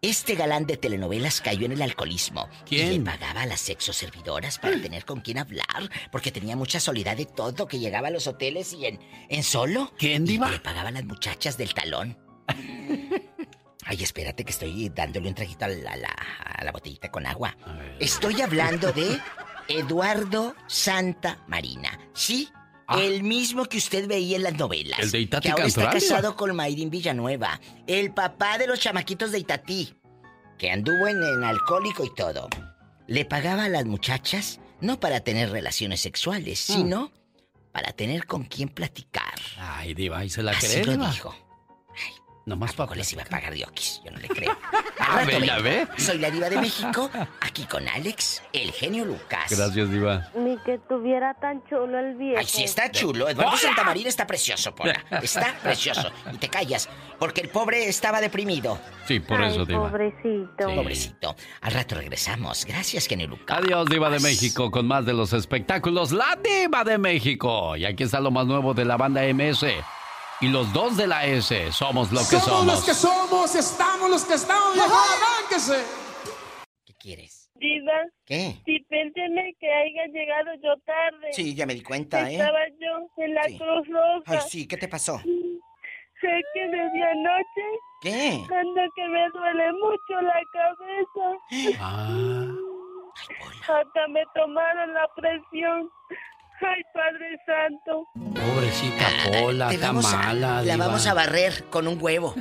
S21: Este galán de telenovelas cayó en el alcoholismo.
S2: ¿Quién?
S21: Y le pagaba a las sexoservidoras para tener con quién hablar, porque tenía mucha soledad de todo, que llegaba a los hoteles y en, en solo.
S2: ¿Quién,
S21: Y
S2: Diva?
S21: le pagaba a las muchachas del talón. Ay, espérate que estoy dándole un traguito a la, a la- a la botellita con agua. Estoy hablando de Eduardo Santa Marina. ¿Sí? El mismo que usted veía en las novelas.
S2: Ah. El de Itatí
S21: Que ahora está casado con Mayrin Villanueva. El papá de los chamaquitos de Itatí. Que anduvo en, en alcohólico y todo. Le pagaba a las muchachas no para tener relaciones sexuales,
S2: Mm.
S21: sino para tener con quién platicar.
S2: Ay, Diva, ¿y se la
S21: Así
S2: cree,
S21: lo
S2: Diva?
S21: dijo.
S2: Nomás para
S21: les iba a pagar de oquis? Yo no le creo. Al rato
S2: ve, ya
S21: vengo.
S2: ve.
S21: Soy la diva de México, aquí con Alex, el genio Lucas.
S2: Gracias, Diva.
S17: Ni que tuviera tan chulo el viejo.
S21: Ay, sí está chulo. Eduardo Santamarina está precioso, Pola. Está precioso. Y te callas, porque el pobre estaba deprimido.
S2: Sí, por eso, Diva.
S17: Pobrecito.
S2: Sí.
S21: Pobrecito. Al rato regresamos. Gracias, genio Lucas.
S2: Adiós, Diva de México, con más de los espectáculos. La Diva de México. Y aquí está lo más nuevo de la banda MS. Y los dos de la S somos lo que
S22: somos,
S2: somos.
S22: los que somos, estamos los que estamos, viejo, arránquese.
S21: ¿Qué quieres?
S17: Diva,
S21: ¿Qué?
S17: pénteme que haya llegado yo tarde.
S21: Sí, ya me di cuenta, ¿eh?
S17: Estaba yo en la
S21: Sí.
S17: Cruz Roja.
S21: Ay, sí, ¿qué te pasó?
S17: Sé que desde anoche.
S21: ¿Qué?
S17: Ando que me duele mucho la cabeza.
S2: Ah.
S17: Hasta me tomaron la presión. Ay, Padre Santo.
S2: Pobrecita Pola,
S21: Te
S2: está
S21: a-
S2: mala,
S21: La
S2: Diva.
S21: vamos a barrer con un huevo.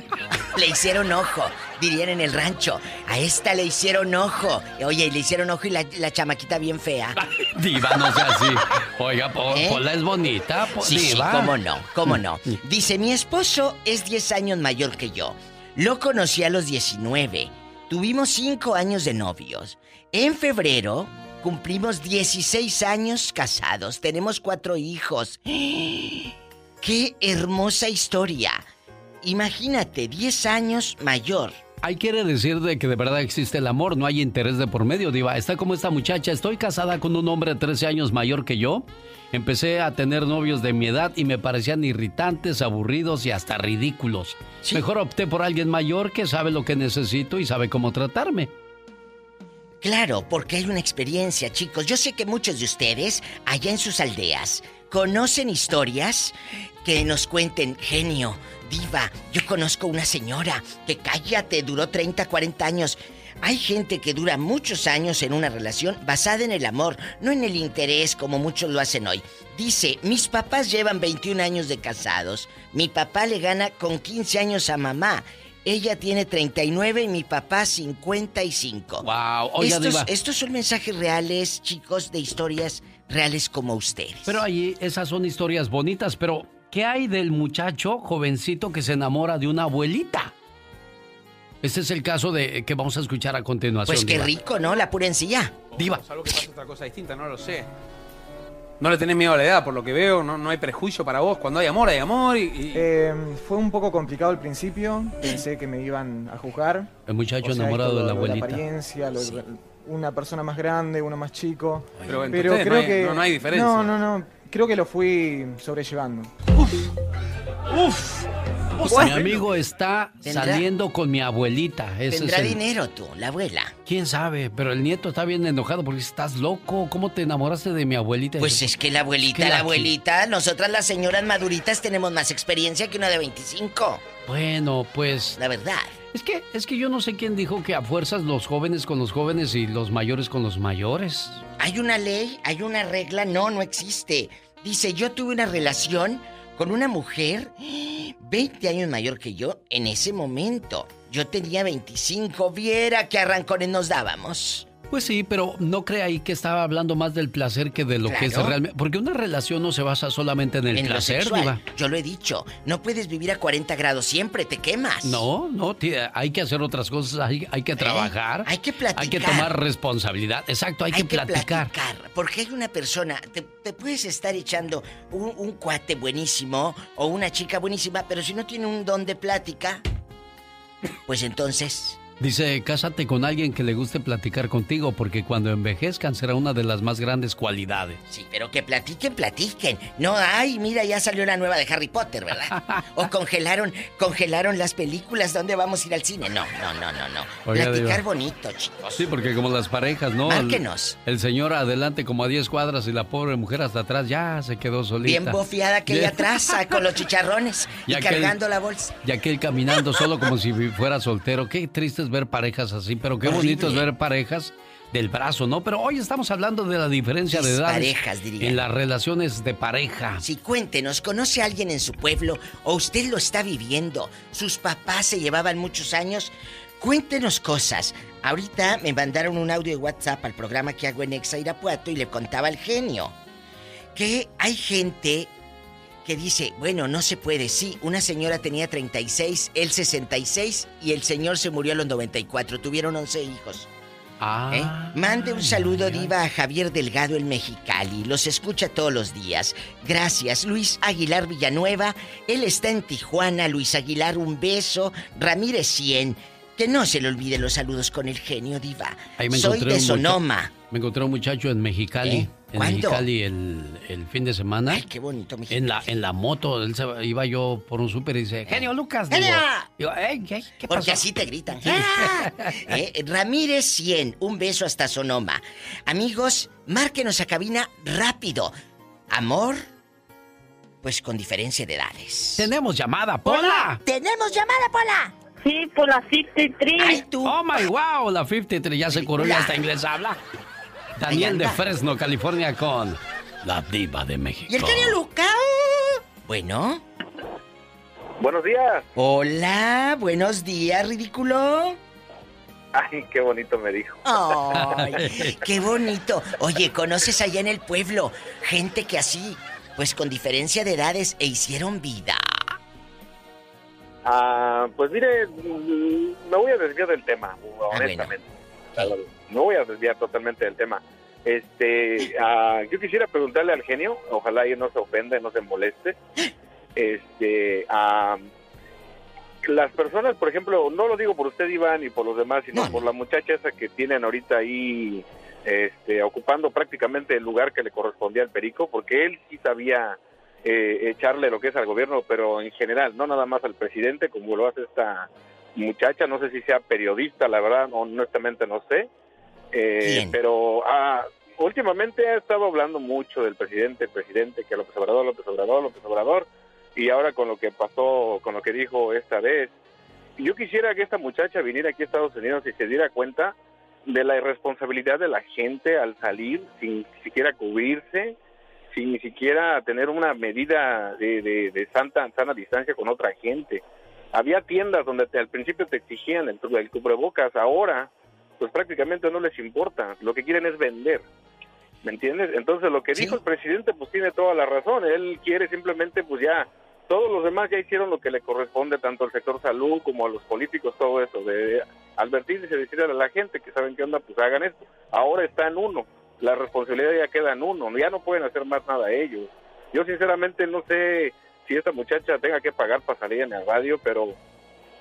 S21: le hicieron ojo, dirían en el rancho. A esta le hicieron ojo. Oye, le hicieron ojo y la, la chamaquita bien fea.
S2: Diva, no sea así. Oiga, Po-
S21: ¿Eh?
S2: Pola es bonita, po-
S21: Sí, sí, cómo no, cómo no. Dice, mi esposo es 10 años mayor que yo. Lo conocí a los 19. Tuvimos 5 años de novios. En febrero cumplimos 16 años casados. Tenemos cuatro hijos. ¡Qué hermosa historia! Imagínate, 10 años mayor.
S2: Ahí quiere decir de que de verdad existe el amor, no hay interés de por medio, Diva. Está como esta muchacha, estoy casada con un hombre 13 años mayor que yo. Empecé a tener novios de mi edad y me parecían irritantes, aburridos y hasta ridículos. Mejor opté por alguien mayor que sabe lo que necesito y sabe cómo tratarme.
S21: Claro, porque hay una experiencia, chicos. Yo sé que muchos de ustedes, allá en sus aldeas, conocen historias que nos cuenten, genio, diva, yo conozco una señora que cállate, duró 30, 40 años. Hay gente que dura muchos años en una relación basada en el amor, no en el interés como muchos lo hacen hoy. Dice, mis papás llevan 21 años de casados. Mi papá le gana con 15 años a mamá. Ella tiene 39 y mi papá 55.
S2: Wow, oiga,
S21: estos,
S2: Diva.
S21: estos son mensajes reales, chicos, de historias reales como ustedes.
S2: Pero allí esas son historias bonitas, pero ¿qué hay del muchacho jovencito que se enamora de una abuelita? Este es el caso de que vamos a escuchar a continuación.
S21: Pues qué
S2: Diva.
S21: rico, ¿no? La pura encilla.
S2: Diva.
S23: Algo que pasa otra cosa distinta, no lo sé. No le tenés miedo a la edad, por lo que veo, no, no hay prejuicio para vos. Cuando hay amor, hay amor y... y-
S24: Eh, fue un poco complicado al principio, pensé que me iban a juzgar.
S2: El muchacho
S24: O sea,
S2: enamorado de la abuelita.
S24: apariencia, lo- una persona más grande, uno más chico.
S23: Pero entre ustedes no hay- no- no hay diferencia.
S24: No, no, no. Creo que lo fui sobrellevando.
S23: ¡Uf!
S2: Mi amigo está
S21: ¿Tendrá-
S2: saliendo con mi abuelita. Ese
S21: Tendrá
S2: es el-
S21: dinero tú, la abuela.
S2: ¿Quién sabe? Pero el nieto está bien enojado porque estás loco. ¿Cómo te enamoraste de mi abuelita?
S21: Pues es que la abuelita,
S2: que
S21: la
S2: la
S21: abuelita, nosotras las señoras maduritas tenemos más experiencia que una de 25.
S2: Bueno, pues...
S21: La verdad.
S2: Es que, es que yo no sé quién dijo que a fuerzas los jóvenes con los jóvenes y los mayores con los mayores.
S21: Hay una ley, hay una regla, no, no existe. Dice, yo tuve una relación con una mujer 20 años mayor que yo en ese momento. Yo tenía 25, viera qué arrancones nos dábamos.
S2: Pues sí, pero no crea ahí que estaba hablando más del placer que de lo que es realmente. Porque una relación no se basa solamente en el
S21: en lo
S2: placer. Diva.
S21: Yo lo he dicho, no puedes vivir a 40 grados siempre, te quemas.
S2: No, no, hay que hacer otras cosas, hay, hay que trabajar.
S21: ¿Eh? Hay que platicar.
S2: Hay que tomar responsabilidad. Exacto, hay, que, platicar.
S21: Porque hay una persona, te, te puedes estar echando un, un cuate buenísimo o una chica buenísima, pero si no tiene un don de plática, pues entonces...
S2: Dice, cásate con alguien que le guste platicar contigo, porque cuando envejezcan será una de las más grandes cualidades.
S21: Sí, pero que platiquen, platiquen. No, ay, mira, ya salió la nueva de Harry Potter, ¿verdad? O congelaron, congelaron las películas, ¿dónde vamos a ir al cine? No, no, no, no, no.
S2: Oiga,
S21: Platicar bonito, chicos.
S2: Sí, porque como las parejas, ¿no? El-
S21: Márquenos.
S2: El, señor adelante como a 10 cuadras y la pobre mujer hasta atrás ya se quedó solita.
S21: Bien bofiada que ella atrás, ah, con los chicharrones y,
S2: Y aquel-
S21: cargando la bolsa.
S2: Y aquel caminando solo como si fuera soltero. Qué triste es ver parejas así, pero qué
S21: Horrible.
S2: bonito es ver parejas del brazo, ¿no? Pero hoy estamos hablando de la diferencia de edades
S21: Disparejas, diría.
S2: en las relaciones de pareja.
S21: Sí, cuéntenos, ¿conoce a alguien en su pueblo o usted lo está viviendo? ¿Sus papás se llevaban muchos años? Cuéntenos cosas. Ahorita me mandaron un audio de WhatsApp al programa que hago en Exa Irapuato y le contaba al genio que hay gente que dice, bueno, no se puede. Sí, una señora tenía 36, él 66 y el señor se murió a los 94. Tuvieron 11 hijos.
S2: Ah.
S21: ¿Eh? Mande un saludo, Diva, a Javier Delgado, el Mexicali. Los escucha todos los días. Gracias. Luis Aguilar Villanueva. Él está en Tijuana. Luis Aguilar, un beso. Ramírez 100. Que no se le olvide los saludos con el genio, Diva.
S2: Ahí me
S21: Soy de
S2: mucha-
S21: Sonoma.
S2: Me encontré un muchacho en Mexicali.
S21: ¿Eh?
S2: En
S21: ¿Cuándo?
S2: Mexicali el, el fin de semana.
S21: Ay, qué bonito, Mexicali.
S2: En la, en la moto, él se, iba yo por un súper y dice, genio Lucas. Digo,
S21: ¡Genio!
S2: digo, "Ey, ¿qué, qué
S21: Porque
S2: pasó?"
S21: así te gritan. ¡Ah! Eh, Ramírez 100, un beso hasta Sonoma. Amigos, márquenos a cabina rápido. Amor, pues con diferencia de edades.
S2: Tenemos llamada, Pola.
S21: ¡Tenemos llamada, Pola!
S17: Sí, por la 53.
S21: ¡Ay, tú!
S2: Oh my wow, la 53 ya se curó, ya hasta inglés habla. Daniel de Fresno, California con la diva de México.
S21: ¿Y el genio Luca? Bueno.
S25: Buenos días.
S21: Hola, buenos días, ridículo.
S25: Ay, qué bonito me dijo.
S21: Ay, qué bonito. Oye, ¿conoces allá en el pueblo gente que así, pues con diferencia de edades e hicieron vida?
S25: Ah, pues mire, mm, me voy a desviar del tema, honestamente. Me voy a desviar totalmente del tema. Este, ah, yo quisiera preguntarle al genio, ojalá él no se ofenda, no se moleste. Este, ah, las personas, por ejemplo, no lo digo por usted, Iván, y por los demás, sino por la muchacha esa que tienen ahorita ahí, este, ocupando prácticamente el lugar que le correspondía al Perico, porque él sí sabía eh, echarle lo que es al gobierno, pero en general, no nada más al presidente, como lo hace esta muchacha, no sé si sea periodista, la verdad, honestamente no sé, Eh, pero ah, últimamente ha estado hablando mucho del presidente, el presidente, que López Obrador, López Obrador, López Obrador, y ahora con lo que pasó, con lo que dijo esta vez, yo quisiera que esta muchacha viniera aquí a Estados Unidos y se diera cuenta de la irresponsabilidad de la gente al salir sin siquiera cubrirse, sin ni siquiera tener una medida de, de, de santa, sana distancia con otra gente. Había tiendas donde te- al principio te exigían el, el cubrebocas, ahora pues prácticamente no les importa, lo que quieren es vender. ¿Me entiendes? Entonces lo que dijo el presidente pues tiene toda la razón, él quiere simplemente pues ya todos los demás ya hicieron lo que le corresponde tanto al sector salud como a los políticos, todo eso, de advertirles y decirle a la gente que saben qué onda, pues hagan esto. Ahora está en uno, la responsabilidad ya queda en uno, ya no pueden hacer más nada ellos. Yo sinceramente no sé si esta muchacha tenga que pagar para salir en el radio, pero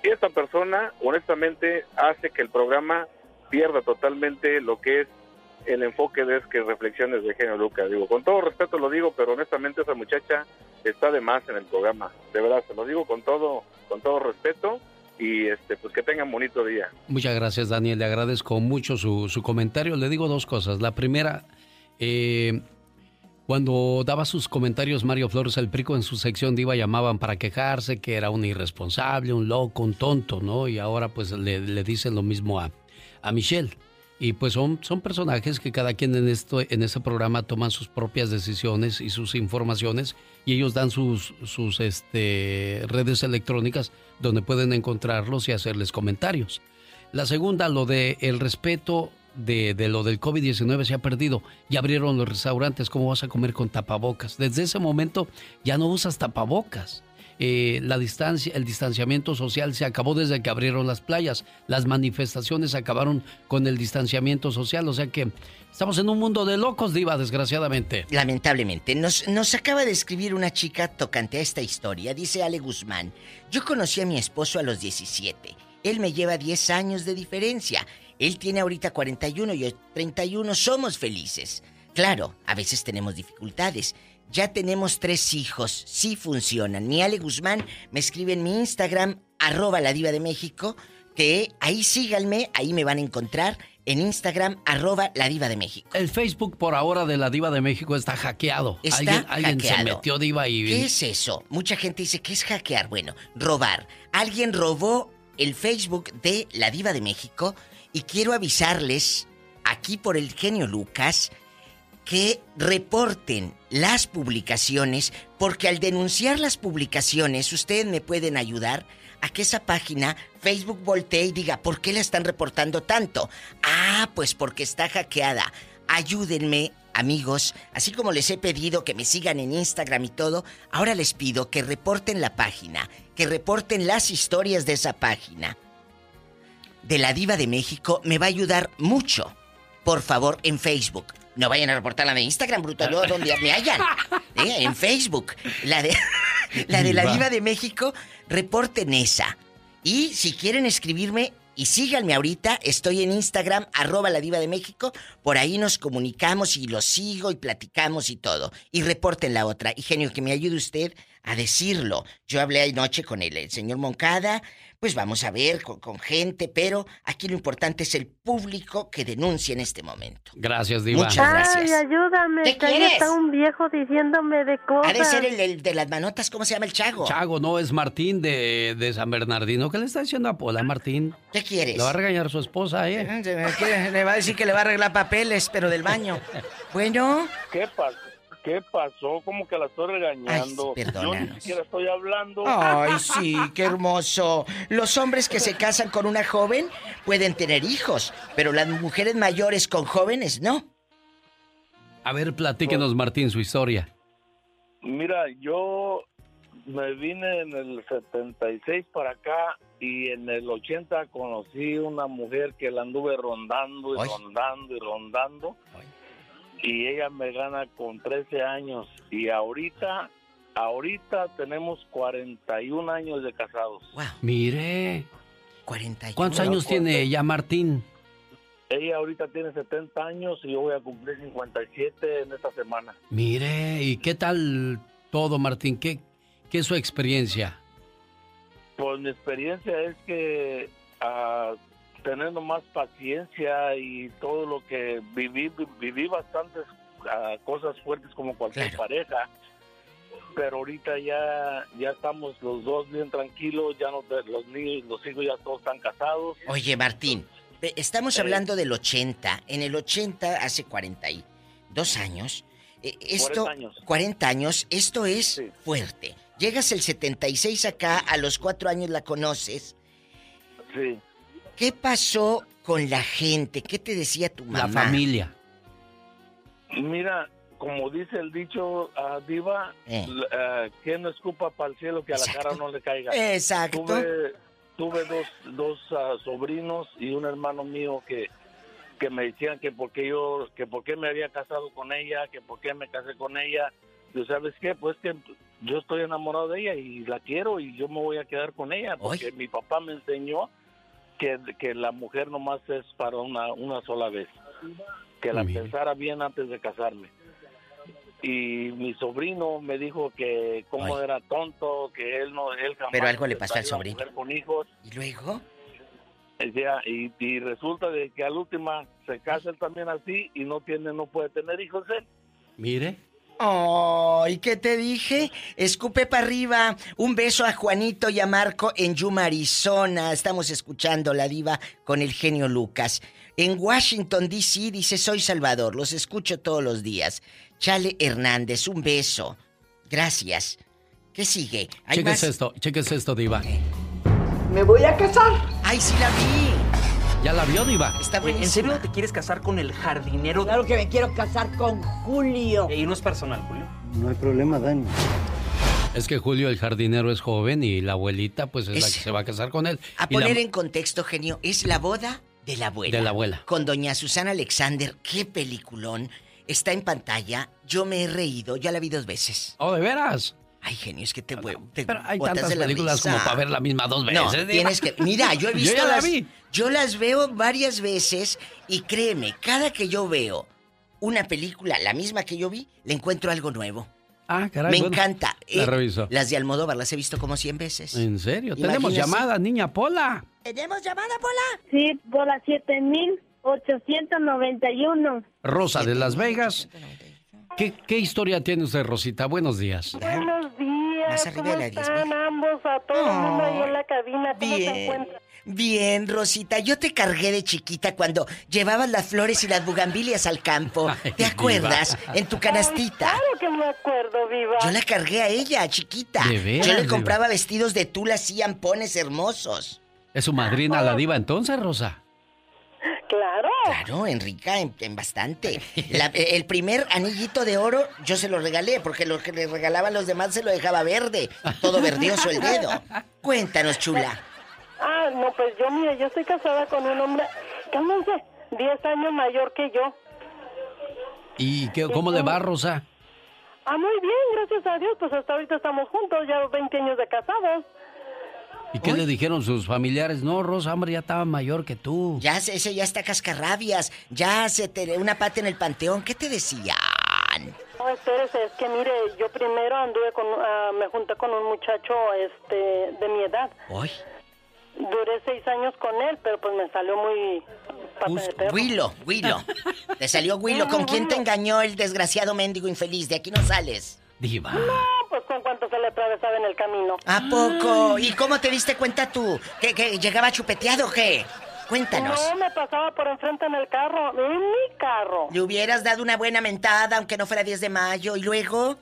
S25: esta persona honestamente hace que el programa pierda totalmente lo que es el enfoque de es que reflexiones de genio Lucas. Digo, con todo respeto lo digo, pero honestamente esa muchacha está de más en el programa. De verdad, se lo digo con todo con todo respeto y este pues que tengan bonito día.
S2: Muchas gracias, Daniel. Le agradezco mucho su, su comentario. Le digo dos cosas. La primera, eh, cuando daba sus comentarios Mario Flores el Prico en su sección Diva llamaban para quejarse que era un irresponsable, un loco, un tonto, ¿no? Y ahora pues le, le dicen lo mismo a, a Michelle. Y pues son, son personajes que cada quien en, esto, en este programa toman sus propias decisiones y sus informaciones y ellos dan sus, sus este, redes electrónicas donde pueden encontrarlos y hacerles comentarios. La segunda, lo de el respeto de, de lo del COVID-19 se ha perdido. Ya abrieron los restaurantes, ¿cómo vas a comer con tapabocas? Desde ese momento ya no usas tapabocas. Eh, la distancia, el distanciamiento social se acabó desde que abrieron las playas. Las manifestaciones acabaron con el distanciamiento social. O sea que estamos en un mundo de locos, Diva, desgraciadamente.
S21: Lamentablemente, nos, nos acaba de escribir una chica tocante a esta historia. Dice Ale Guzmán, yo conocí a mi esposo a los 17. Él me lleva 10 años de diferencia. Él tiene ahorita 41 y yo 31. Somos felices. Claro, a veces tenemos dificultades. Ya tenemos tres hijos, sí funcionan. Mi Ale Guzmán me escribe en mi Instagram, arroba la diva de México, que ahí síganme, ahí me van a encontrar, en Instagram, arroba la diva de México.
S2: El Facebook por ahora de la Diva de México está hackeado.
S21: Está
S2: alguien, alguien se metió Diva y...
S21: ¿Qué es eso? Mucha gente dice, ¿qué es hackear? Bueno, robar. Alguien robó el Facebook de la diva de México y quiero avisarles, aquí por el genio Lucas, que reporten las publicaciones, porque al denunciar las publicaciones, ustedes me pueden ayudar a que esa página Facebook voltee y diga, ¿por qué la están reportando tanto? Ah, pues porque está hackeada. Ayúdenme, amigos, así como les he pedido que me sigan en Instagram y todo, ahora les pido que reporten la página, que reporten las historias de esa página. De la diva de México me va a ayudar mucho. Por favor, en Facebook. No vayan a reportarla de Instagram, bruto, yo donde me hayan. ¿Eh? En Facebook. La de, la de la
S26: Diva.
S21: De México, reporten esa. Y si quieren escribirme, y síganme ahorita, estoy en Instagram, arroba la diva de México, por ahí nos comunicamos y los sigo y platicamos y todo. Y reporten la otra. Y genio, que me ayude usted a decirlo. Yo hablé anoche con el, el señor Moncada, pues vamos a ver con, con gente, pero aquí lo importante es el público que denuncia en este momento.
S2: Gracias, Diva.
S21: Muchas gracias.
S26: Ay, ayúdame,
S21: ¿Qué quieres?
S26: está un viejo diciéndome de cosas.
S21: Ha de ser el, el de las manotas, ¿cómo se llama el chago?
S2: Chago, no, es Martín de, de San Bernardino. ¿Qué le está diciendo a Pola, Martín?
S21: ¿Qué quieres?
S2: Le va a regañar su esposa, ¿eh?
S21: Le va a decir que le va a arreglar papeles, pero del baño. Bueno.
S27: ¿Qué pasó? ¿Qué pasó? ¿Cómo que la estoy regañando?
S21: Ay,
S27: Yo ni siquiera estoy hablando.
S21: Ay, sí, qué hermoso. Los hombres que se casan con una joven pueden tener hijos, pero las mujeres mayores con jóvenes no.
S2: A ver, platíquenos, Martín, su historia.
S27: Mira, yo me vine en el 76 para acá y en el 80 conocí una mujer que la anduve rondando y rondando y rondando. Y ella me gana con 13 años. Y ahorita, ahorita tenemos 41 años de casados.
S2: Mire.
S21: 41.
S2: ¿Cuántos años tiene ya Martín?
S27: Ella ahorita tiene 70 años y yo voy a cumplir 57 en esta semana.
S2: Mire, ¿y qué tal todo, Martín? ¿Qué, qué es su experiencia?
S27: Pues mi experiencia es que ah, teniendo más paciencia y todo lo que viví, viví bastantes ah, cosas fuertes como cualquier pareja, pero ahorita ya ya estamos los dos bien tranquilos, ya no los niños, los hijos ya todos están casados.
S21: Oye, Martín, estamos hablando del 80. En el 80, hace 42 años. eh, Esto,
S27: 40 años.
S21: 40 años, esto es fuerte. Llegas el 76 acá, a los 4 años la conoces.
S27: Sí.
S21: ¿Qué pasó con la gente? ¿Qué te decía tu mamá?
S2: La familia.
S27: Mira, como dice el dicho, ah, Diva,
S21: Eh.
S27: ah, que no escupa para el cielo que a la cara no le caiga.
S21: Exacto.
S27: Tuve, tuve dos, dos ah, sobrinos y un hermano mío que, que me decían que por qué yo, que por qué me había casado con ella, que por qué me casé con ella. Yo, ¿sabes qué? Pues que yo estoy enamorado de ella y la quiero y yo me voy a quedar con ella porque mi papá me enseñó que, que la mujer nomás es para una, una sola vez. Que la
S2: bien.
S27: pensara bien antes de casarme. y mi sobrino me dijo que como
S21: Ay.
S27: era tonto, que él no, él jamás
S21: Pero algo le pasó al sobrino.
S27: con hijos.
S21: ¿Y luego?
S27: Decía, y, y resulta de que al última se casa él también así y no tiene, no puede tener hijos él.
S2: Mire.
S21: Ay, ¿qué te dije? Escupe para arriba. Un beso a Juanito y a Marco en Yuma, Arizona. Estamos escuchando la diva con el genio Lucas. En Washington, D.C. dice, soy Salvador, los escucho todos los días. Chale Hernández, un beso. Gracias. ¿Qué sigue? ¿Hay
S2: Cheques
S21: más?
S2: esto, cheques esto, Diva.
S21: Me voy a casar. Ay, sí la vi.
S2: ¿Ya la vio, Diva?
S21: Está
S28: Oye, ¿En
S21: buenísima.
S28: serio te quieres casar con el jardinero?
S29: Claro que me quiero casar con Julio.
S28: Y no es personal, Julio.
S2: No hay problema, Dani. Es que Julio el jardinero es joven y la abuelita pues es, la que se va a casar con él.
S21: A
S2: Y la-
S21: poner en contexto, genio, es la boda de la abuela.
S2: De la abuela.
S21: Con doña Susana Alexander. Qué peliculón. Está en pantalla. Yo me he reído. Ya la vi dos veces.
S2: Oh, ¿de veras?
S21: Ay, genio, es que te, hue- te
S2: Pero hay tantas películas como para ver la misma dos
S21: No,
S2: veces. Diva.
S21: tienes que... Mira, yo he visto
S2: ya la
S21: las...
S2: vi.
S21: Yo las veo varias veces y créeme, cada que yo veo una película, la misma que yo vi, le encuentro algo nuevo.
S2: Ah, caray.
S21: me
S2: bueno,
S21: encanta.
S2: La
S21: Eh,
S2: reviso.
S21: Las de Almodóvar las he visto como 100 veces.
S2: ¿En serio? Tenemos llamada, niña Pola.
S21: ¿Tenemos llamada, Pola?
S26: Sí, por la 7891.
S2: Rosa de Las Vegas. ¿Qué, qué historia tiene usted, Rosita? Buenos días.
S26: Buenos días.
S21: Más arriba
S26: ¿Cómo
S21: de la 10,000.
S26: están ambos? A todo el mundo ahí en la cabina. ¿Cómo se
S21: Bien.
S26: encuentran?
S21: Bien, Rosita, yo te cargué de chiquita cuando llevabas las flores y las bugambilias al campo. ¿Te acuerdas? En tu canastita.
S26: Claro que me acuerdo, Viva.
S21: Yo la cargué a ella, chiquita.
S2: ¿De veras,
S21: Yo le compraba vestidos de tula así, ampones hermosos.
S2: ¿Es su madrina la diva entonces, Rosa?
S26: Claro.
S21: Enrica, en, en bastante. La- el primer anillito de oro yo se lo regalé, porque lo que le regalaban los demás se lo dejaba verde. Todo verdioso el dedo. Cuéntanos, chula.
S26: Ah, no, pues yo, mire, yo estoy casada con un hombre, cálmense, 10 años mayor que yo.
S2: ¿Y qué, cómo le va, Rosa?
S26: Ah, muy bien, gracias a Dios, pues hasta ahorita estamos juntos, ya 20 años de casados.
S2: ¿Y qué le dijeron sus familiares? No, Rosa, hombre, ya estaba mayor que tú.
S21: Ya se- ese ya está cascarrabias. Ya se te una pata en el panteón. ¿Qué te decían?
S26: No, espérese, es que mire, yo primero anduve con, ah, me junté con un muchacho, este, de mi edad.
S21: Hoy.
S26: Duré seis años con él, pero pues me salió muy.
S21: Willo, Willo. Te salió Willo. ¿Con quién te engañó el desgraciado mendigo infeliz? De aquí no sales.
S2: Diva.
S26: No, pues con cuánto se le atravesaba en el camino.
S21: ¿A poco? ¿Y cómo te diste cuenta tú? ¿Que, que llegaba chupeteado o qué? Cuéntanos.
S26: No, me pasaba por enfrente en el carro, en mi carro.
S21: Le hubieras dado una buena mentada, aunque no fuera 10 de mayo, y luego.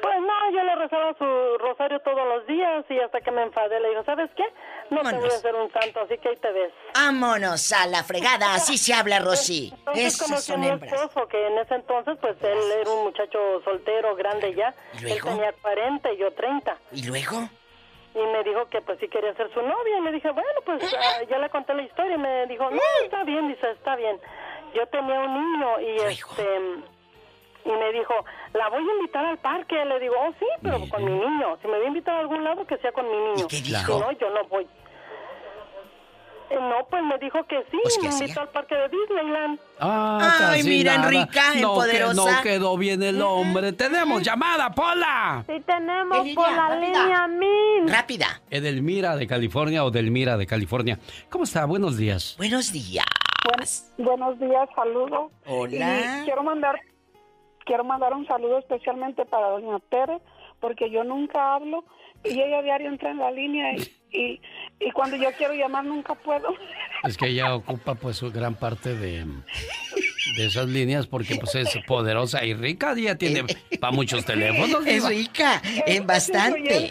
S26: Pues no, yo le rezaba su rosario todos los días y hasta que me enfadé le digo, ¿sabes qué? No te voy a hacer un santo, así que ahí te ves.
S21: Vámonos a la fregada, así se habla, Rosy.
S26: Conocí a
S21: son
S26: mi
S21: hembras.
S26: esposo, que en ese entonces, pues él era un muchacho soltero, grande ya.
S21: ¿Y
S26: Él
S21: luego?
S26: tenía 40 y yo 30.
S21: ¿Y luego?
S26: Y me dijo que pues sí quería ser su novia. Y le dije, bueno, pues ah, ya le conté la historia. Y me dijo, no, está bien, dice, está bien. Yo tenía un niño y este... Y me dijo, la voy a invitar al parque. Le digo, oh, sí, pero con mi niño. Si me voy a invitar a algún lado, que sea con mi niño.
S21: qué
S26: Si
S21: dijo?
S26: no, yo no voy. Eh, no, pues me dijo que sí.
S21: Pues, ¿qué
S26: me
S21: hacía?
S26: invitó al parque de Disneyland.
S2: Ah,
S21: Ay, mira,
S2: nada.
S21: Enrica, en
S2: no, que-
S21: Poderosa.
S2: no quedó bien el hombre. Tenemos llamada, Pola.
S26: Sí, tenemos
S21: por la
S26: línea mil.
S21: Rápida.
S2: Edelmira de California o Delmira de California. ¿Cómo está? Buenos días.
S21: Buenos días.
S30: buenos días, saludos.
S21: Hola.
S30: Y quiero mandar, quiero mandar un saludo especialmente para doña Tere, porque yo nunca hablo y ella diario entra en la línea y, y, y cuando yo quiero llamar nunca puedo.
S2: Es que ella ocupa pues su gran parte de, de esas líneas porque pues es poderosa y rica. Ella tiene para muchos teléfonos.
S21: Es rica, en bastante.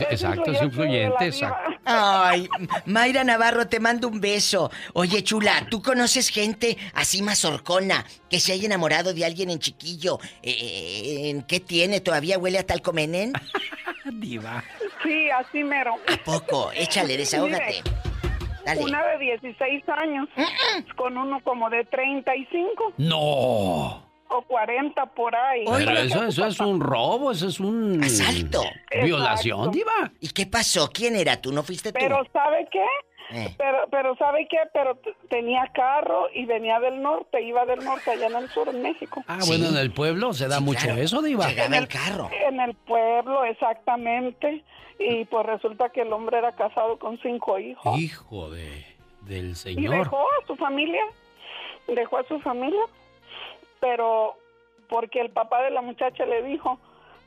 S2: Es- exacto, es influyente. exacto.
S21: Ay, Mayra Navarro, te mando un beso. Oye, chula, ¿tú conoces gente así mazorcona que se haya enamorado de alguien en chiquillo? Eh, ¿En qué tiene? ¿Todavía huele a talcomenen?
S2: Diva.
S30: Sí, así mero.
S21: ¿A poco? Échale, desahógate. Dale.
S30: Una de 16 años con uno como de 35
S2: No.
S30: O 40 por ahí.
S2: Pero eso, eso es un robo, eso es un...
S21: Asalto.
S2: Violación, diva.
S21: ¿Y qué pasó? ¿Quién era tú? ¿No fuiste tú?
S30: Pero ¿sabe qué?
S2: Eh.
S30: Pero, pero ¿sabe qué? Pero tenía carro y venía del norte, iba del norte allá en el sur, en México.
S2: Ah, bueno, en el pueblo se da mucho eso, Diva.
S30: En el, en el pueblo, exactamente. Y pues resulta que el hombre era casado con cinco hijos.
S2: Hijo de, del
S30: Y
S2: señor.
S30: dejó a su familia, dejó a su familia, pero porque el papá de la muchacha le dijo,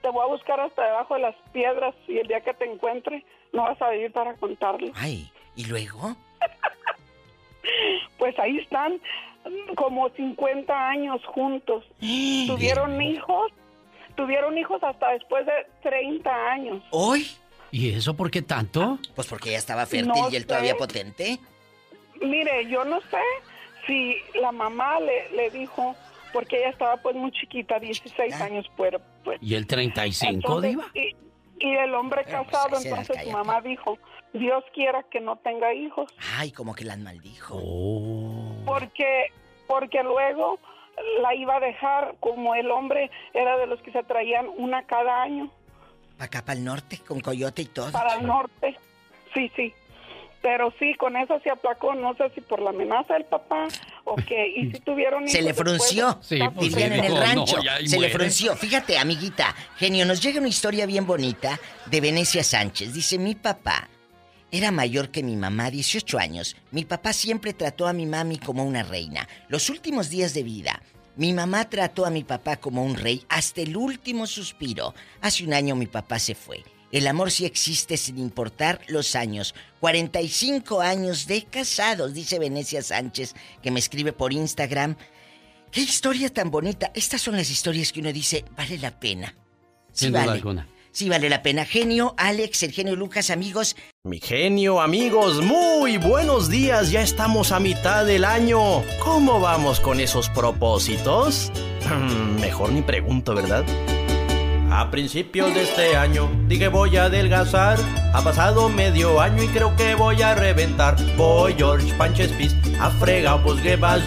S30: te voy a buscar hasta debajo de las piedras y el día que te encuentre no vas a vivir para contarlo.
S21: Ay, ¿y luego?
S30: Pues ahí están como 50 años juntos. Tuvieron hijos, tuvieron hijos hasta después de 30 años.
S21: ¿Hoy?
S2: ¿Y eso por qué tanto?
S21: Pues porque ella estaba fértil
S30: No
S21: y él
S30: sé.
S21: todavía potente.
S30: Mire, yo no sé si la mamá le, le dijo, porque ella estaba pues muy chiquita, 16 años, pero pues...
S2: ¿Y el 35,
S30: entonces,
S2: Diva?
S30: y, y el hombre casado,
S21: pues, las
S30: entonces su mamá dijo, Dios quiera que no tenga hijos,
S21: Ay, como que las maldijo.
S2: Oh.
S30: porque porque luego la iba a dejar, como el hombre era de los que se traían una cada año
S21: Para acá, para el norte, con coyote y todo.
S30: para el norte. Sí, sí. Pero sí, con eso se aplacó, no sé si por la amenaza del papá o qué. Y si tuvieron
S21: Se
S30: hijos
S21: le frunció,
S30: después, está
S21: dirían en el rancho.
S2: no,
S21: se le frunció. Fíjate, amiguita, genio, nos llega una historia bien bonita de Venecia Sánchez. Dice, mi papá era mayor que mi mamá, 18 años. Mi papá siempre trató a mi mami como una reina. Los últimos días de vida, mi mamá trató a mi papá como un rey hasta el último suspiro. Hace un año mi papá se fue. El amor sí existe sin importar los años. 45 años de casados, dice Venecia Sánchez, que me escribe por Instagram. ¡Qué historia tan bonita! Estas son las historias que uno dice, vale la pena. Sí
S2: Sin duda
S21: vale.
S2: alguna.
S21: Sí vale la pena. Genio, Alex, el genio Lucas, amigos.
S31: Mi genio, amigos, muy buenos días. Ya estamos a mitad del año. ¿Cómo vamos con esos propósitos? Mejor ni pregunto, ¿verdad? A principios de este año dije voy a adelgazar. Ha pasado medio año y creo que voy a reventar. Voy George Panches Pis a fregar, pues qué pasó.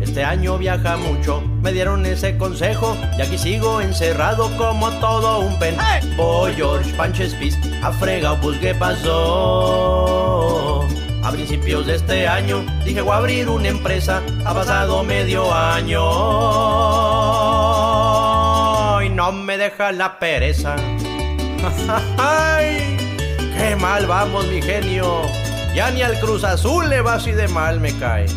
S31: Este año viaja mucho, me dieron ese consejo y aquí sigo encerrado como todo un pen. Voy George Panches Pis a fregar, pues qué pasó. A principios de este año dije voy a abrir una empresa, ha pasado medio año y no me deja la pereza. ¡Ay! ¡Qué mal vamos, mi genio! Ya ni al Cruz Azul le va así de mal, me cae.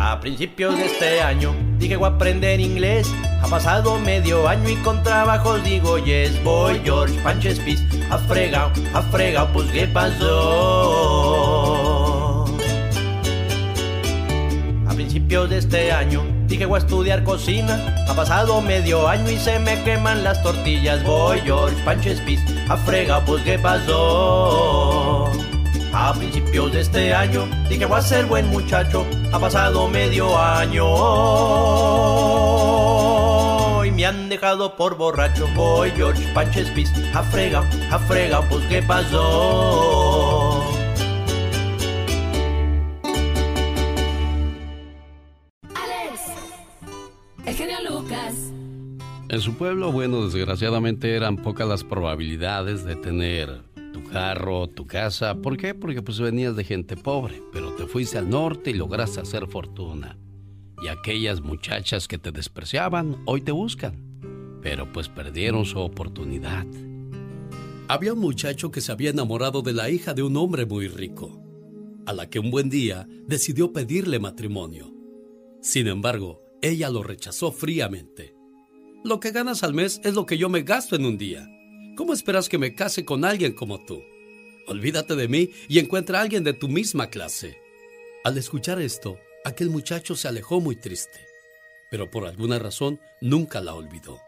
S31: A principios de este año dije voy a aprender inglés. Ha pasado medio año y con trabajos digo yes. Voy George Panches Pis a fregao, a fregao, pues qué pasó. A principios de este año dije voy a estudiar cocina. Ha pasado medio año y se me queman las tortillas. Voy George Panches Pis a fregao, pues qué pasó. A principios de este año dije voy a ser buen muchacho. Ha pasado medio año han dejado por borracho. Voy George Panches Pis a frega, a frega, pues qué pasó.
S32: Alex, el genio Lucas.
S2: En su pueblo, bueno, desgraciadamente eran pocas las probabilidades de tener tu carro, tu casa. ¿Por qué? Porque pues venías de gente pobre, pero te fuiste al norte y lograste hacer fortuna. Y aquellas muchachas que te despreciaban hoy te buscan, pero pues perdieron su oportunidad. Había un muchacho que se había enamorado de la hija de un hombre muy rico, a la que un buen día decidió pedirle matrimonio. Sin embargo, ella lo rechazó fríamente. Lo que ganas al mes es lo que yo me gasto en un día. ¿Cómo esperas que me case con alguien como tú? Olvídate de mí y encuentra a alguien de tu misma clase. Al escuchar esto, aquel muchacho se alejó muy triste, pero por alguna razón nunca la olvidó.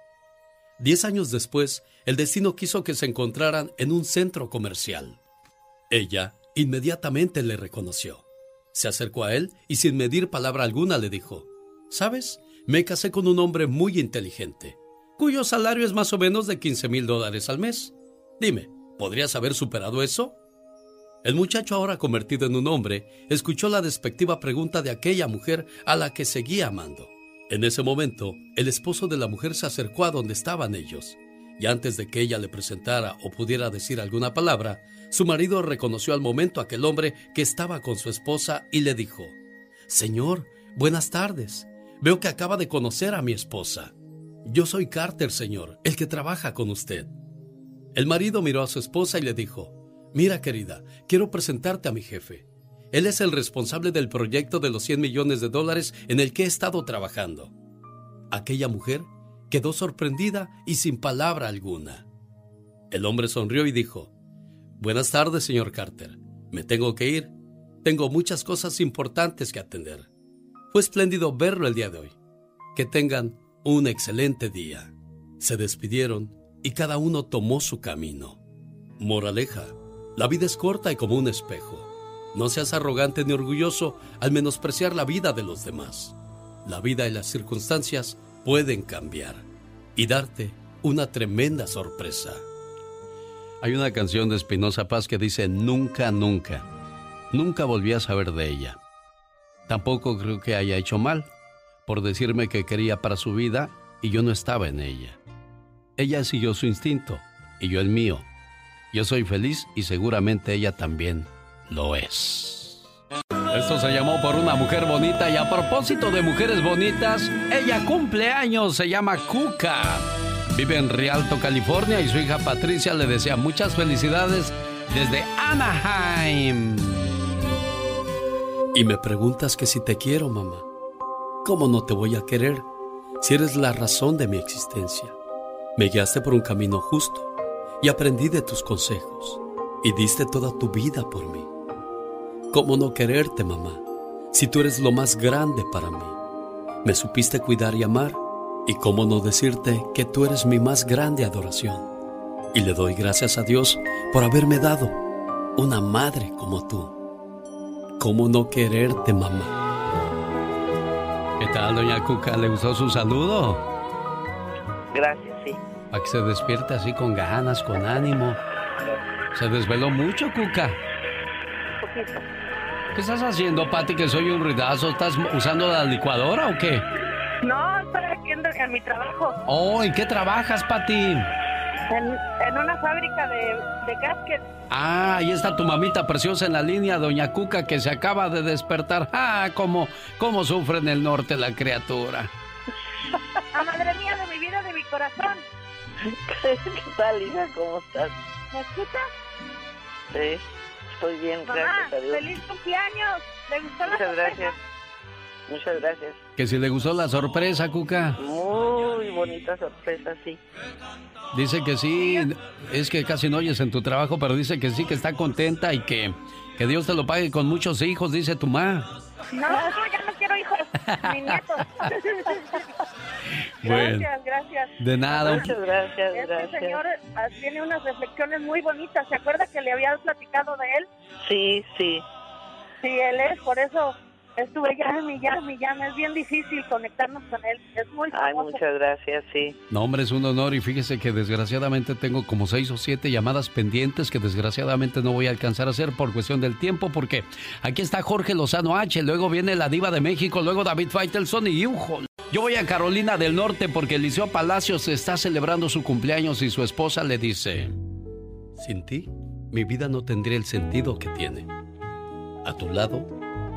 S2: Diez años después, el destino quiso que se encontraran en un centro comercial. Ella inmediatamente le reconoció. Se acercó a él y sin medir palabra alguna le dijo, ¿Sabes? Me casé con un hombre muy inteligente, cuyo salario es más o menos de 15 mil dólares al mes. Dime, ¿podrías haber superado eso? El muchacho, ahora convertido en un hombre, escuchó la despectiva pregunta de aquella mujer a la que seguía amando. En ese momento, el esposo de la mujer se acercó a donde estaban ellos, y antes de que ella le presentara o pudiera decir alguna palabra, su marido reconoció al momento aquel hombre que estaba con su esposa y le dijo, Señor, buenas tardes. Veo que acaba de conocer a mi esposa. Yo soy Carter, señor, el que trabaja con usted. El marido miró a su esposa y le dijo, Mira, querida, quiero presentarte a mi jefe. Él es el responsable del proyecto de los 100 millones de dólares en el que he estado trabajando. Aquella mujer quedó sorprendida y sin palabra alguna. El hombre sonrió y dijo, Buenas tardes, señor Carter. Me tengo que ir. Tengo muchas cosas importantes que atender. Fue espléndido verlo el día de hoy. Que tengan un excelente día. Se despidieron y cada uno tomó su camino. Moraleja, la vida es corta y como un espejo. No seas arrogante ni orgulloso al menospreciar la vida de los demás. La vida y las circunstancias pueden cambiar y darte una tremenda sorpresa. Hay una canción de Espinosa Paz que dice Nunca, nunca. Nunca volví a saber de ella. Tampoco creo que haya hecho mal por decirme que quería para su vida y yo no estaba en ella. Ella siguió su instinto y yo el mío. Yo soy feliz y seguramente ella también lo es. Esto se llamó por una mujer bonita y a propósito de mujeres bonitas, ella cumple años, se llama Cuca. Vive en Rialto, California y su hija Patricia le desea muchas felicidades desde Anaheim. Y me preguntas que si te quiero, mamá. ¿Cómo no te voy a querer si eres la razón de mi existencia? Me guiaste por un camino justo y aprendí de tus consejos y diste toda tu vida por mí. ¿Cómo no quererte, mamá, si tú eres lo más grande para mí? Me supiste cuidar y amar, y cómo no decirte que tú eres mi más grande adoración. Y le doy gracias a Dios por haberme dado una madre como tú. ¿Cómo no quererte, mamá? ¿Qué tal, doña Cuca? ¿Le gustó su saludo?
S33: Gracias, sí.
S2: Para que se despierte así con ganas, con ánimo. Se desveló mucho, Cuca.
S33: Un poquito.
S2: ¿Qué estás haciendo, Pati, que soy un ruidazo? ¿Estás usando la licuadora o qué?
S33: No, estoy aquí en, en mi trabajo.
S2: Oh, ¿en qué trabajas, Pati?
S33: En, en una fábrica de, de casquets.
S2: Ah, ahí está tu mamita preciosa en la línea, doña Cuca, que se acaba de despertar. Ah, cómo, cómo sufre en el norte la criatura.
S33: ¡Ah, madre mía, de mi vida, de mi corazón! ¿Qué tal, hija? ¿Cómo estás? ¿Me escuchas? Sí, estoy bien,
S17: Mamá,
S33: gracias a Dios.
S17: feliz cumpleaños. ¿Le gustó la
S33: Muchas
S17: sorpresa?
S33: gracias. Muchas gracias.
S2: Que si le gustó la sorpresa, Cuca.
S33: Muy bonita sorpresa, sí.
S2: Dice que sí, es que casi no oyes en tu trabajo, pero dice que sí, que está contenta y que, que Dios te lo pague con muchos hijos, dice tu ma.
S17: No, no, ya no quiero hijos, ni nietos.
S2: Bueno.
S17: Gracias, gracias.
S2: De nada.
S33: Muchas gracias,
S17: Este
S33: gracias.
S17: señor ah, tiene unas reflexiones muy bonitas. ¿Se acuerda que le había platicado de él?
S33: Sí, sí.
S17: Sí, él es, por eso estuve llame llame llame. Es bien difícil conectarnos con él. Es muy
S33: Ay,
S17: famoso.
S33: muchas gracias, sí.
S2: No, hombre, es un honor y fíjese que desgraciadamente tengo como seis o siete llamadas pendientes que desgraciadamente no voy a alcanzar a hacer por cuestión del tiempo porque aquí está Jorge Lozano H, luego viene la diva de México, luego David Faitelson y Ujo. Yo voy a Carolina del Norte porque Eliseo Palacios está celebrando su cumpleaños y su esposa le dice, sin ti mi vida no tendría el sentido que tiene. A tu lado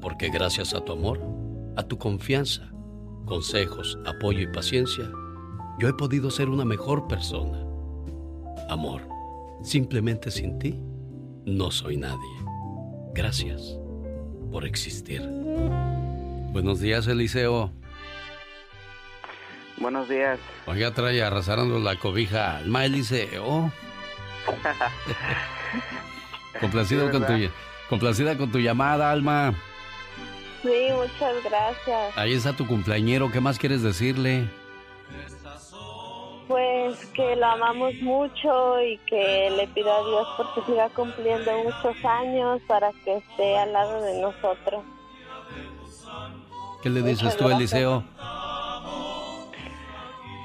S2: porque gracias a tu amor, a tu confianza, consejos, apoyo y paciencia, yo he podido ser una mejor persona. Amor, simplemente sin ti, no soy nadie. Gracias por existir. Buenos días, Eliseo.
S33: Buenos días.
S2: Oiga, trae arrasando la cobija alma, Eliseo. Complacido con tu, complacida con tu llamada, Alma.
S17: Sí, muchas gracias.
S2: Ahí está tu cumpleañero. ¿Qué más quieres decirle?
S17: Pues que lo amamos mucho y que le pido a Dios porque siga cumpliendo muchos años para que esté al lado de nosotros.
S34: ¿Qué le dices tú, Eliseo?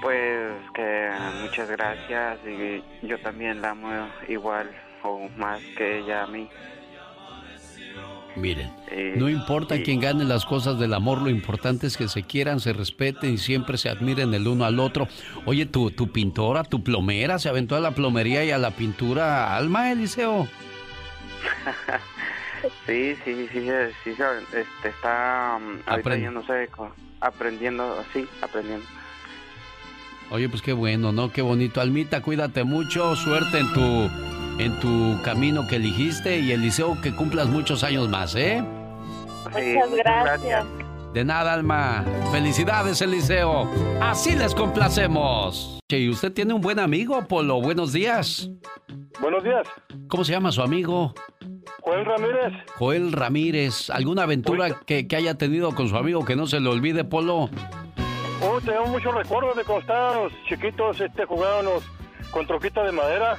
S35: Pues que muchas gracias y yo también la amo igual o más que ella a mí.
S34: Miren,
S35: Eh,
S34: no importa
S35: sí.
S34: quién gane las cosas del amor, lo importante es que se quieran, se respeten y siempre se admiren el uno al otro. Oye, tu, tu pintora, tu plomera, se aventó a la plomería y a la pintura, Alma, Eliseo.
S35: Sí, sí, sí, sí, sí, este, está sé, co- aprendiendo, sí, aprendiendo.
S34: Oye, pues qué bueno, ¿no? Qué bonito. Almita, cuídate mucho, suerte en tu, en tu camino que eligiste y Eliseo, que cumplas muchos años más, ¿eh?
S17: Muchas gracias.
S34: De nada, Alma. Felicidades, Eliseo. Así les complacemos. Che, ¿Y usted tiene un buen amigo, Polo? Buenos días.
S33: Buenos días.
S34: ¿Cómo se llama su amigo?
S33: Joel Ramírez.
S34: Joel Ramírez. ¿Alguna aventura que, que haya tenido con su amigo que no se le olvide, Polo?
S33: Oh, tenemos muchos recuerdos de cuando estábamos chiquitos, este, jugábamos con troquitas de madera,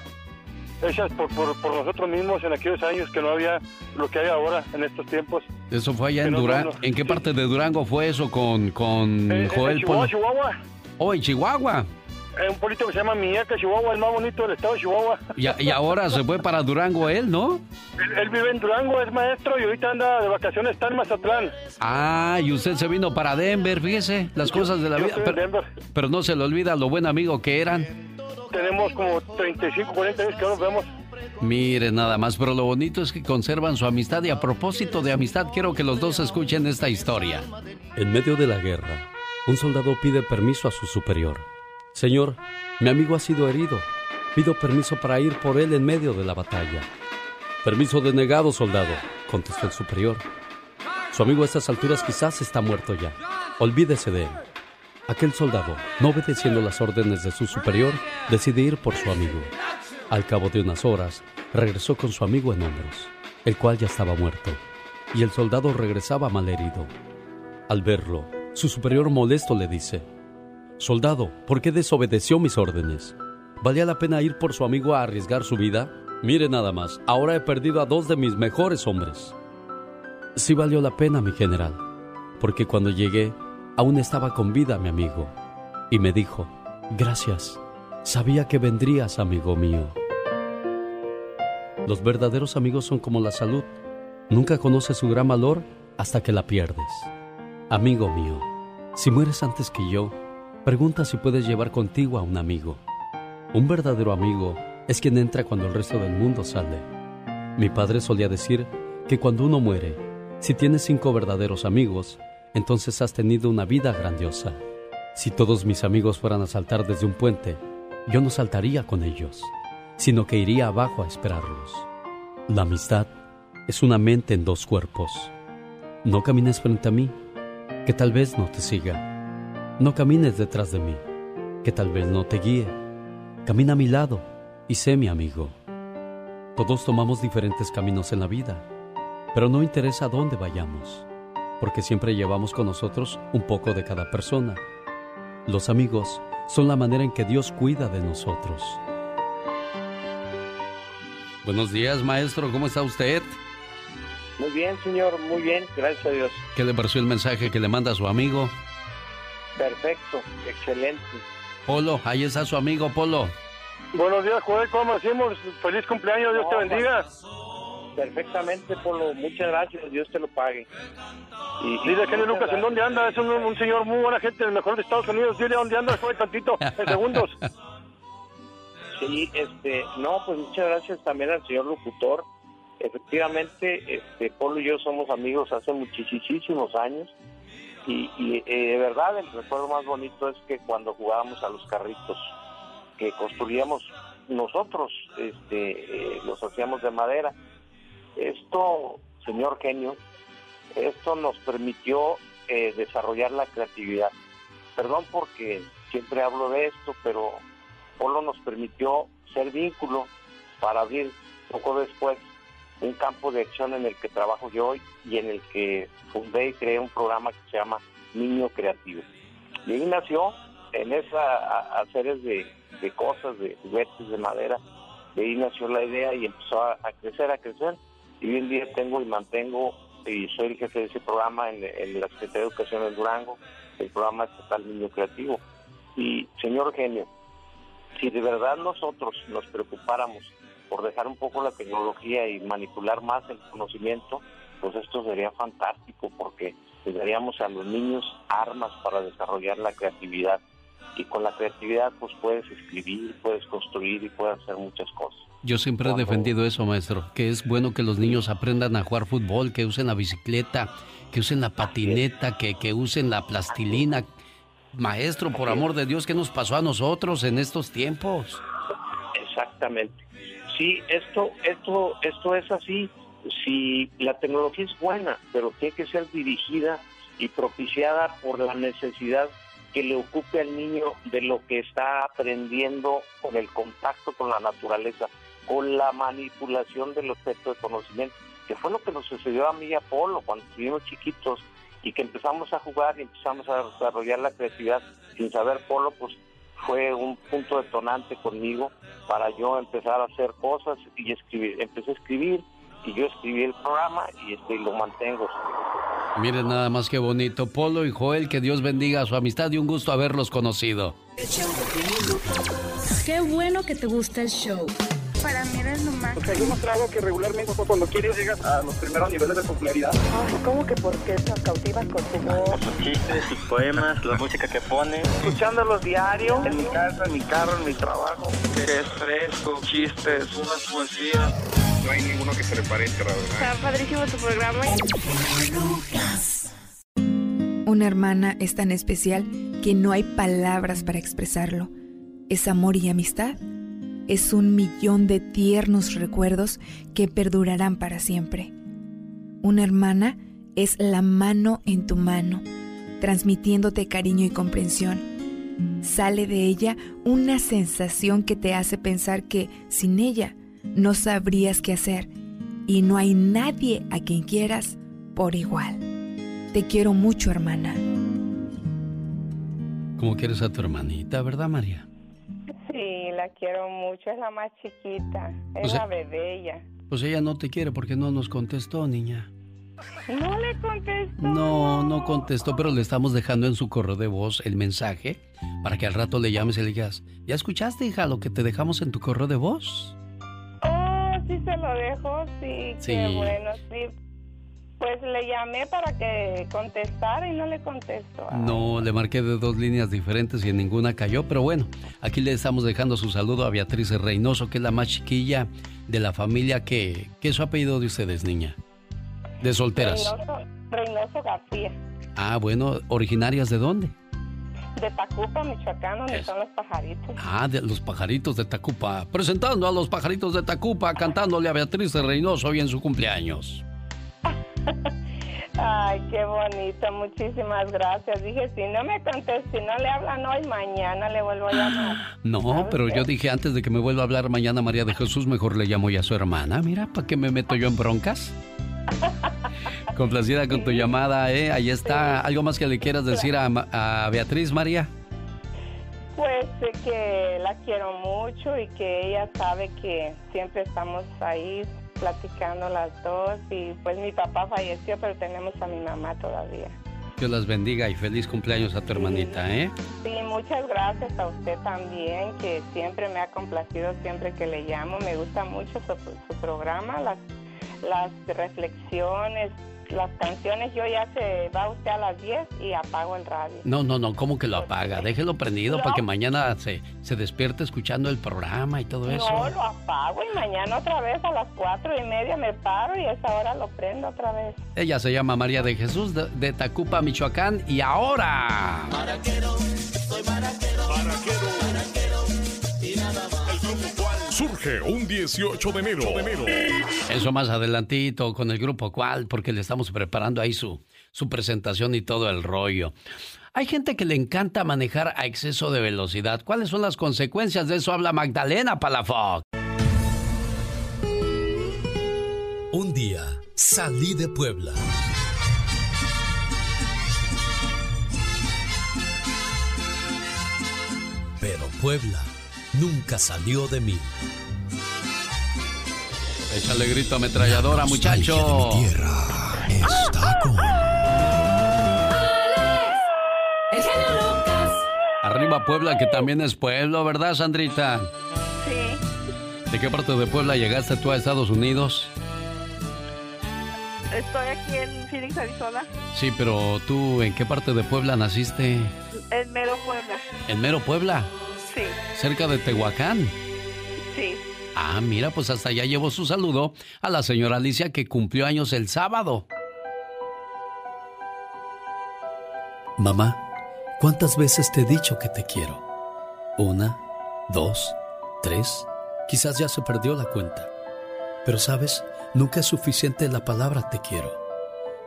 S33: hechas por, por, por nosotros mismos en aquellos años que no había lo que hay ahora en estos tiempos.
S34: Eso fue allá en
S33: no,
S34: Durango.
S33: no, no.
S34: ¿En qué parte de Durango fue eso con, con
S33: Eh, en
S34: Joel
S33: Chihuahua,
S34: Polo?
S33: Chihuahua,
S34: Oh, en Chihuahua.
S33: en un pueblito que se llama Miñaca, Chihuahua, el más bonito del estado de Chihuahua.
S34: Y, y ahora se fue para Durango él, ¿no?
S33: Él, él vive en Durango, es maestro y ahorita anda de vacaciones, está en Mazatlán.
S34: Ah, y usted se vino para Denver, fíjese, las cosas de la
S33: yo
S34: vida.
S33: en
S34: Pero, pero no se le olvida lo buen amigo que eran.
S33: Tenemos como 35, 40 años que no nos vemos.
S34: Mire, nada más, pero lo bonito es que conservan su amistad y a propósito de amistad quiero que los dos escuchen esta historia.
S2: En medio de la guerra, un soldado pide permiso a su superior. Señor, mi amigo ha sido herido. Pido permiso para ir por él en medio de la batalla. Permiso denegado, soldado, contestó el superior. Su amigo a estas alturas quizás está muerto ya. Olvídese de él. Aquel soldado, no obedeciendo las órdenes de su superior, decide ir por su amigo. Al cabo de unas horas, regresó con su amigo en hombros, el cual ya estaba muerto, y el soldado regresaba malherido. Al verlo, su superior molesto le dice, Soldado, ¿por qué desobedeció mis órdenes? ¿Valía la pena ir por su amigo a arriesgar su vida? Mire nada más, ahora he perdido a dos de mis mejores hombres. Sí valió la pena, mi general, porque cuando llegué, aún estaba con vida mi amigo, y me dijo, gracias, sabía que vendrías, amigo mío. Los verdaderos amigos son como la salud, nunca conoces su gran valor hasta que la pierdes. Amigo mío, si mueres antes que yo, pregunta si puedes llevar contigo a un amigo. Un verdadero amigo es quien entra cuando el resto del mundo sale. Mi padre solía decir que cuando uno muere, si tienes cinco verdaderos amigos, entonces has tenido una vida grandiosa. Si todos mis amigos fueran a saltar desde un puente, yo no saltaría con ellos, sino que iría abajo a esperarlos. La amistad es una mente en dos cuerpos. No camines frente a mí, que tal vez no te siga. No camines detrás de mí, que tal vez no te guíe. Camina a mi lado y sé mi amigo. Todos tomamos diferentes caminos en la vida, pero no interesa dónde vayamos, porque siempre llevamos con nosotros un poco de cada persona. Los amigos son la manera en que Dios cuida de nosotros.
S34: Buenos días, maestro, ¿cómo está usted?
S36: Muy bien, señor, muy bien, gracias a Dios.
S34: ¿Qué le pareció el mensaje que le manda a su amigo?
S36: Perfecto, excelente.
S34: Polo, ahí está su amigo Polo.
S33: Buenos días, Joel, ¿cómo decimos? Feliz cumpleaños, Dios te bendiga.
S36: Perfectamente, Polo, muchas gracias, Dios te lo pague. Y,
S33: Dile, Kenny
S36: muchas
S33: Lucas, ¿en dónde anda? Es un, un señor muy buena gente, el mejor de Estados Unidos. Dile dónde anda, joven, tantito, en segundos.
S36: Sí, este, no, pues muchas gracias también al señor locutor. Efectivamente, este, Polo y yo somos amigos hace muchísimos años y, y, eh, de verdad el recuerdo más bonito es que cuando jugábamos a los carritos que construíamos nosotros, este, eh, los hacíamos de madera. Esto, señor genio, esto nos permitió eh, desarrollar la creatividad. Perdón porque siempre hablo de esto, pero Polo nos permitió ser vínculo para abrir poco después un campo de acción en el que trabajo yo hoy y en el que fundé y creé un programa que se llama Niño Creativo. Y ahí nació en esa haceres de, cosas, de juguetes de madera, de ahí nació la idea y empezó a crecer, a crecer. Y hoy en día tengo y mantengo, y soy el jefe de ese programa en, en la Secretaría de Educación en Durango, el programa estatal Niño Creativo. Y, señor genio, si de verdad nosotros nos preocupáramos por dejar un poco la tecnología y manipular más el conocimiento, pues esto sería fantástico porque le daríamos a los niños armas para desarrollar la creatividad. Y con la creatividad pues puedes escribir, puedes construir y puedes hacer muchas cosas.
S2: Yo siempre he defendido eso, maestro, que es bueno que los niños aprendan a jugar fútbol, que usen la bicicleta, que usen la patineta, que, que usen la plastilina. Maestro, por amor de Dios, ¿qué nos pasó a nosotros en estos tiempos?
S36: Exactamente. Sí, esto, esto, esto es así. Si la tecnología es buena, pero tiene que ser dirigida y propiciada por la necesidad que le ocupe al niño de lo que está aprendiendo con el contacto con la naturaleza, con la manipulación del objeto de conocimiento, que fue lo que nos sucedió a mí y a Polo cuando estuvimos chiquitos y que empezamos a jugar y empezamos a desarrollar la creatividad sin saber Polo, pues fue un punto detonante conmigo para yo empezar a hacer cosas y escribir. Empecé a escribir y yo escribí el programa y este, lo mantengo.
S2: Miren nada más que bonito. Polo y Joel, que Dios bendiga su amistad y un gusto haberlos conocido.
S37: Qué bueno que te gusta el show.
S30: Para mí eres lo más.
S38: Demostrado que regularmente cuando quieres llegas a los primeros niveles de popularidad.
S33: Ay, ¿cómo que por qué nos cautivas con tu voz?
S28: Por sus chistes, sus poemas, la música que pone.
S38: Escuchándolos diario, en mi casa, en mi carro, en mi trabajo. Que es fresco, chistes, unas poesías. No hay ninguno que se le parezca, la verdad.
S33: Está padrísimo tu programa.
S39: Una hermana es tan especial que no hay palabras para expresarlo. Es amor y amistad. Es un millón de tiernos recuerdos que perdurarán para siempre. Una hermana es la mano en tu mano, transmitiéndote cariño y comprensión. Sale de ella una sensación que te hace pensar que sin ella no sabrías qué hacer y no hay nadie a quien quieras por igual. Te quiero mucho, hermana.
S2: Como quieres a tu hermanita, ¿verdad, María?
S33: Sí, la quiero mucho, es la más chiquita, es
S2: O sea-
S33: la bebé ella.
S2: Pues ella no te quiere porque no nos contestó, niña.
S33: No le contesto.
S2: No, no contestó, pero le estamos dejando en su correo de voz el mensaje para que al rato le llames y le digas, ¿ya escuchaste, hija, lo que te dejamos en tu correo de voz?
S33: Sí se lo dejo, sí,
S2: Sí.
S33: qué bueno, sí. Pues le llamé para que contestara y no le contesto.
S2: No, le marqué de dos líneas diferentes y en ninguna cayó, pero bueno, aquí le estamos dejando su saludo a Beatriz Reynoso, que es la más chiquilla de la familia que... ¿Qué es su apellido de ustedes, niña? De solteras.
S33: Reynoso, Reynoso García,
S2: Ah, bueno, ¿originarias de dónde?
S33: De Tacupa, Michoacán, donde son los pajaritos.
S2: Ah, de los pajaritos de Tacupa. Presentando a los pajaritos de Tacupa, cantándole a Beatriz Reynoso hoy en su cumpleaños.
S33: Ay, qué bonito, muchísimas gracias. Dije, si no me contesta, si no le hablan hoy, mañana le vuelvo a llamar.
S2: No, pero yo dije antes de que me vuelva a hablar mañana María de Jesús, mejor le llamo ya a su hermana. Mira, ¿para qué me meto yo en broncas? Complacida con tu llamada, ¿eh? Ahí está. ¿Algo más que le quieras decir a, a Beatriz, María?
S33: Pues eh, que la quiero mucho y que ella sabe que siempre estamos ahí platicando las dos y pues mi papá falleció pero tenemos a mi mamá todavía.
S2: Dios las bendiga y feliz cumpleaños a tu hermanita, ¿eh?
S33: Sí, muchas gracias a usted también que siempre me ha complacido siempre que le llamo. Me gusta mucho su, su programa, las, las reflexiones, las canciones. Yo ya se va usted a las 10 y apago el radio.
S2: No, no, no, ¿cómo que lo apaga? Déjelo prendido para que mañana se, se despierte escuchando el programa y todo eso.
S33: No, lo apago y mañana otra vez a las cuatro y media me paro y a esa hora lo prendo otra vez.
S2: Ella se llama María de Jesús de, de Tacupa, Michoacán. Y ahora...
S40: Un 18 de enero.
S2: Eso más adelantito con el grupo Cual, porque le estamos preparando ahí su, su presentación y todo el rollo. Hay gente que le encanta manejar a exceso de velocidad. ¿Cuáles son las consecuencias de eso? Habla Magdalena Palafox.
S41: Un día salí de Puebla.
S1: Puebla nunca salió de mí.
S42: Échale grito ametralladora, muchacho.
S1: mi tierra está con...
S43: El genio Lucas.
S42: Arriba Puebla, que también es pueblo, ¿verdad, Sandrita?
S33: Sí,
S42: ¿De qué parte de Puebla llegaste tú a Estados Unidos?
S33: estoy aquí en Phoenix, Arizona,
S42: Sí, pero tú, ¿en qué parte de Puebla naciste?
S33: en Mero Puebla.
S42: En Mero Puebla,
S33: Sí,
S42: cerca de Tehuacán.
S33: sí.
S42: Ah, mira, pues hasta allá llevo su saludo a la señora Alicia que cumplió años el sábado.
S2: Mamá, ¿cuántas veces te he dicho que te quiero? Una, dos, tres, quizás ya se perdió la cuenta. Pero sabes, nunca es suficiente la palabra te quiero.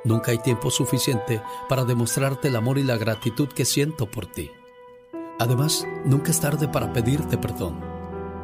S2: Nunca hay tiempo suficiente para demostrarte el amor y la gratitud que siento por ti. Además, nunca es tarde para pedirte perdón.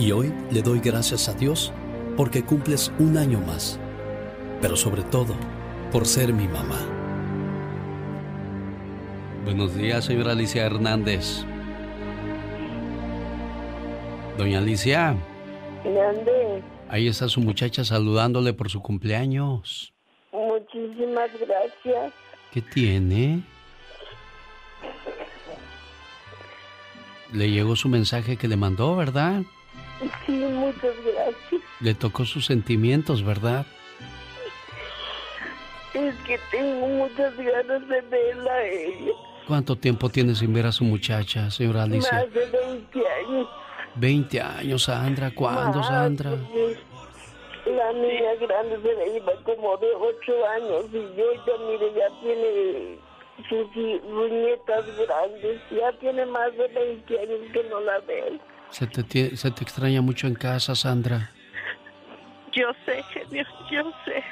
S2: Y hoy le doy gracias a Dios porque cumples un año más, pero sobre todo por ser mi mamá.
S42: Buenos días, señora Alicia Hernández. Doña Alicia,
S44: Grande,
S42: ahí está su muchacha saludándole por su cumpleaños.
S44: muchísimas gracias.
S42: ¿Qué tiene? Le llegó su mensaje que le mandó, ¿verdad?
S44: Sí, muchas gracias.
S42: Le tocó sus sentimientos, ¿verdad?
S44: Es que tengo muchas ganas de verla a ella.
S42: ¿Cuánto tiempo tiene sin ver a su muchacha, señora Alicia?
S44: Más de 20 años.
S42: 20 años, Sandra. ¿Cuándo, Sandra?
S44: La niña grande se le iba como de 8 años y yo ya, mire, ya tiene sus nietas grandes. Ya tiene más de 20 años que no la veo.
S42: Se te, se te extraña mucho en casa, Sandra.
S33: Yo sé, genio, yo sé.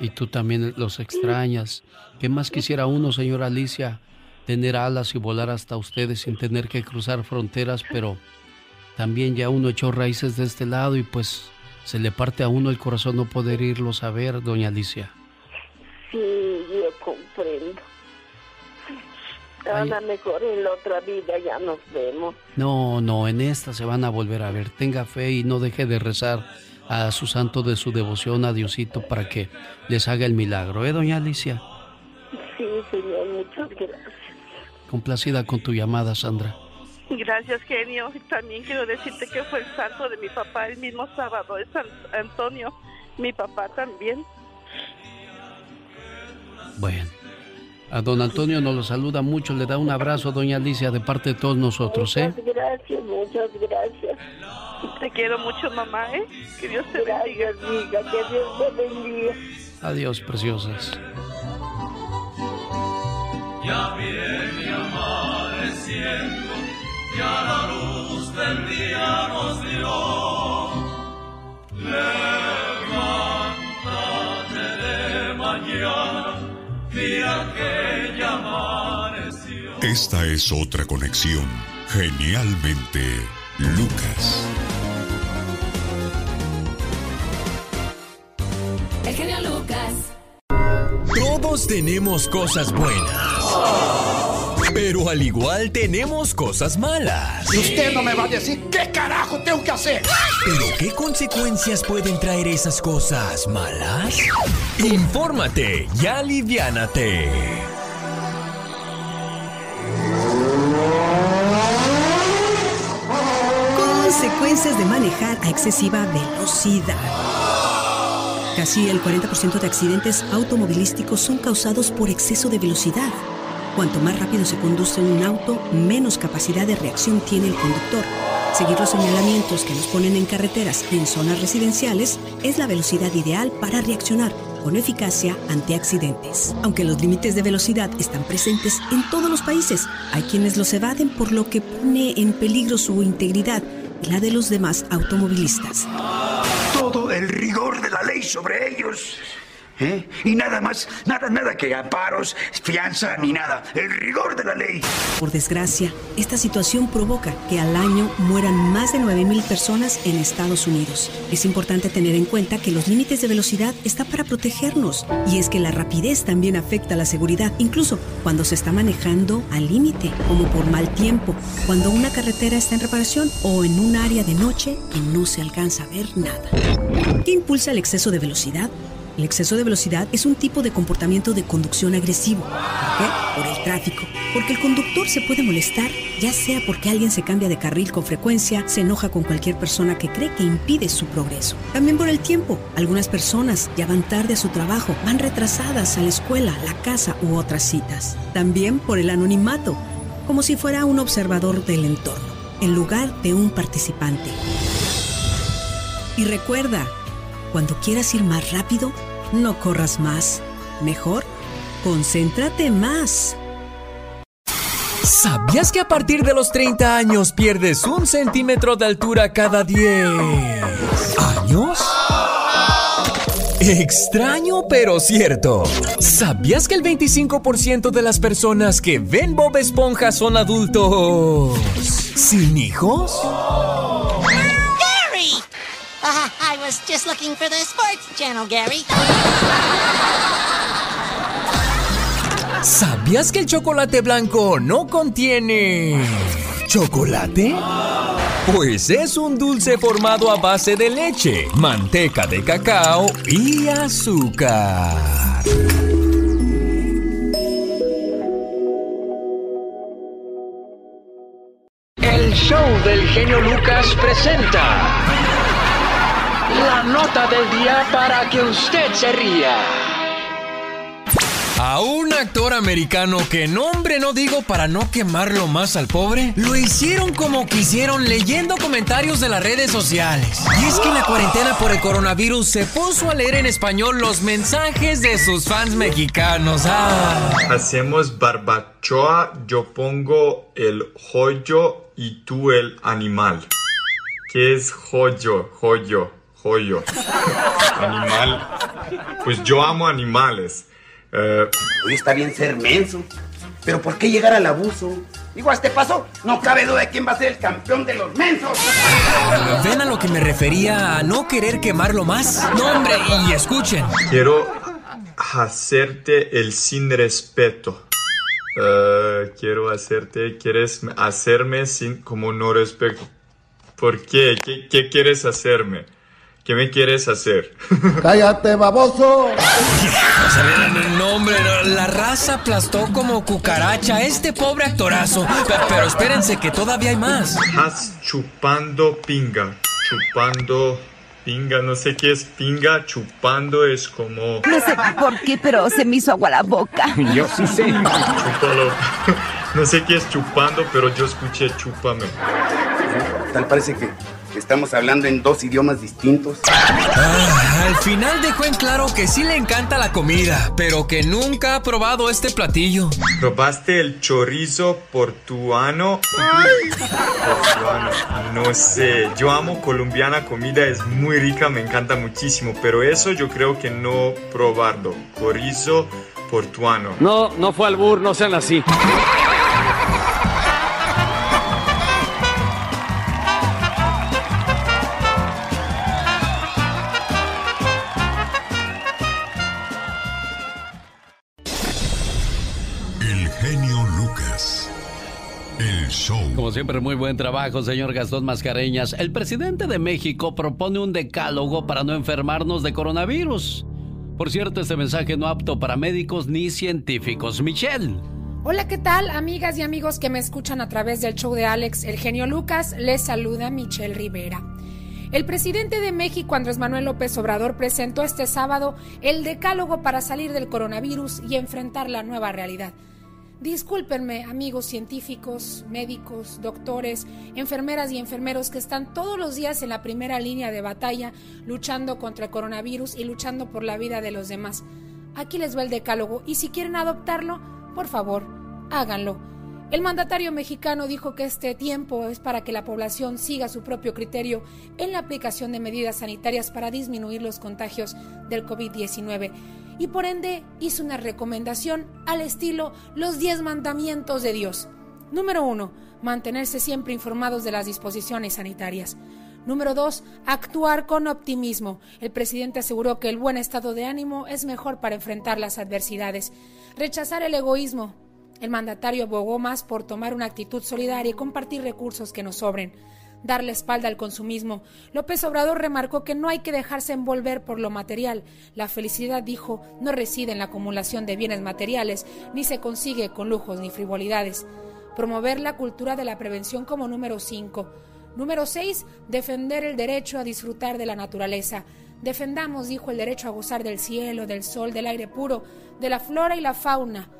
S42: Y tú también los extrañas. ¿Qué más quisiera uno, señora Alicia? Tener alas y volar hasta ustedes sin tener que cruzar fronteras, pero también ya uno echó raíces de este lado y pues se le parte a uno el corazón no poder irlos a ver, doña Alicia.
S44: Sí, yo comprendo. A lo mejor en la otra vida ya nos vemos.
S42: No, no, en esta se van a volver a ver. Tenga fe y no deje de rezar a su santo de su devoción, a Diosito, para que les haga el milagro, ¿eh, doña Alicia?
S44: Sí, señor, muchas gracias.
S42: Complacida con tu llamada, Sandra.
S33: Gracias, genio. También quiero decirte que fue el santo de mi papá el mismo sábado, es San Antonio. Mi papá también.
S42: Bueno, a don Antonio nos lo saluda mucho, le da un abrazo, doña Alicia, de parte de todos nosotros, ¿eh?
S44: Muchas gracias, muchas gracias.
S33: Te quiero mucho, mamá, ¿eh? Que Dios te bendiga.
S44: Hija, que Dios te bendiga.
S42: Adiós, preciosas.
S45: Ya viene amaneciendo, ya la luz del día nos dio. Levántate de mañana, mira que ya amaneció.
S13: Esta es otra conexión. Genialmente, Lucas.
S43: El genio Lucas.
S1: Todos tenemos cosas buenas. Pero al igual tenemos cosas malas.
S46: Y usted no me va a decir qué carajo tengo que hacer.
S1: ¿Pero qué consecuencias pueden traer esas cosas malas? Infórmate y aliviánate.
S47: Consecuencias de manejar a excesiva velocidad. Casi el 40% de accidentes automovilísticos son causados por exceso de velocidad. Cuanto más rápido se conduce un auto, menos capacidad de reacción tiene el conductor. Seguir los señalamientos que nos ponen en carreteras y en zonas residenciales es la velocidad ideal para reaccionar con eficacia ante accidentes. Aunque los límites de velocidad están presentes en todos los países, hay quienes los evaden por lo que pone en peligro su integridad y la de los demás automovilistas.
S48: Todo el rigor de la ley sobre ellos. ¿Eh? Y nada más, nada, nada que amparos, fianza ni nada. El rigor de la ley.
S47: Por desgracia, esta situación provoca que al año mueran más de 9.000 personas en Estados Unidos. Es importante tener en cuenta que los límites de velocidad están para protegernos. Y es que la rapidez también afecta la seguridad, incluso cuando se está manejando al límite, como por mal tiempo, cuando una carretera está en reparación o en un área de noche y no se alcanza a ver nada. ¿Qué impulsa el exceso de velocidad? El exceso de velocidad es un tipo de comportamiento de conducción agresivo. ¿Por qué? Por el tráfico. Porque el conductor se puede molestar, ya sea porque alguien se cambia de carril con frecuencia, se enoja con cualquier persona que cree que impide su progreso. También por el tiempo. Algunas personas ya van tarde a su trabajo, van retrasadas a la escuela, la casa u otras citas. También por el anonimato, como si fuera un observador del entorno, en lugar de un participante. Y recuerda, cuando quieras ir más rápido, no corras más. Mejor, concéntrate más.
S41: ¿Sabías que a partir de los 30 años pierdes un centímetro de altura cada 10 años? Extraño pero cierto. ¿Sabías que el 25% de las personas que ven Bob Esponja son adultos sin hijos?
S49: Was just looking for the sports channel, Gary.
S41: ¿Sabías que el chocolate blanco no contiene chocolate? Pues es un dulce formado a base de leche, manteca de cacao y azúcar.
S50: El show del genio Lucas presenta la nota del día para que usted se ría.
S41: A un actor americano que nombre no digo para no quemarlo más al pobre, lo hicieron como quisieron leyendo comentarios de las redes sociales. Y es que en la cuarentena por el coronavirus se puso a leer en español los mensajes de sus fans mexicanos. Ah.
S51: Hacemos barbachoa, yo pongo el joyo y tú el animal. ¿Qué es joyo? Joyo, joyo. Animal. Pues yo amo animales. Eh,
S52: Hoy está bien ser menso. Pero ¿por qué llegar al abuso? Digo, a este paso no cabe duda de quién va a ser el campeón de los mensos.
S41: ¿Ven a lo que me refería a no querer quemarlo más? No, hombre, y escuchen.
S51: quiero hacerte el sin respeto. Eh, quiero hacerte, quieres hacerme sin como no respeto. ¿Por qué? ¿Qué, qué quieres hacerme? ¿Qué me quieres hacer?
S52: ¡Cállate, baboso!
S41: O sea, no, no, hombre, no, la raza aplastó como cucaracha a este pobre actorazo. Pe- Pero espérense que todavía hay más.
S51: Estás chupando pinga. Chupando pinga. No sé qué es pinga. Chupando es como...
S53: No sé por qué, pero se me hizo agua la boca.
S51: Yo sí sé. Chúpalo. No sé qué es chupando, pero yo escuché chúpame.
S52: Tal parece que estamos hablando en dos idiomas distintos.
S41: Ah, al final dejó en claro que sí le encanta la comida, pero que nunca ha probado este platillo.
S51: ¿Probaste el chorizo portuano? Portuano, no sé. Yo amo colombiana comida, es muy rica, me encanta muchísimo, pero eso yo creo que no probarlo. Chorizo portuano.
S54: No, no fue albur, no sean así.
S2: Como siempre, muy buen trabajo, señor Gastón Mascareñas. El presidente de México propone un decálogo para no enfermarnos de coronavirus. Por cierto, este mensaje no apto para médicos ni científicos. Michelle.
S55: Hola, ¿qué tal, amigas y amigos que me escuchan a través del show de Alex, el genio Lucas? Les saluda Michelle Rivera. El presidente de México, Andrés Manuel López Obrador, presentó este sábado el decálogo para salir del coronavirus y enfrentar la nueva realidad. Discúlpenme, amigos científicos, médicos, doctores, enfermeras y enfermeros que están todos los días en la primera línea de batalla luchando contra el coronavirus y luchando por la vida de los demás. Aquí les va el decálogo y si quieren adoptarlo, por favor, háganlo. El mandatario mexicano dijo que este tiempo es para que la población siga su propio criterio en la aplicación de medidas sanitarias para disminuir los contagios del COVID-19 y por ende hizo una recomendación al estilo los 10 mandamientos de Dios. Número 1. Mantenerse siempre informados de las disposiciones sanitarias. Número 2. Actuar con optimismo. El presidente aseguró que el buen estado de ánimo es mejor para enfrentar las adversidades. Rechazar el egoísmo. El mandatario abogó más por tomar una actitud solidaria y compartir recursos que nos sobren. Darle espalda al consumismo. López Obrador remarcó que no hay que dejarse envolver por lo material. La felicidad, dijo, no reside en la acumulación de bienes materiales, ni se consigue con lujos ni frivolidades. Promover la cultura de la prevención como número 5. Número 6. Defender el derecho a disfrutar de la naturaleza. Defendamos, dijo, el derecho a gozar del cielo, del sol, del aire puro, de la flora y la fauna.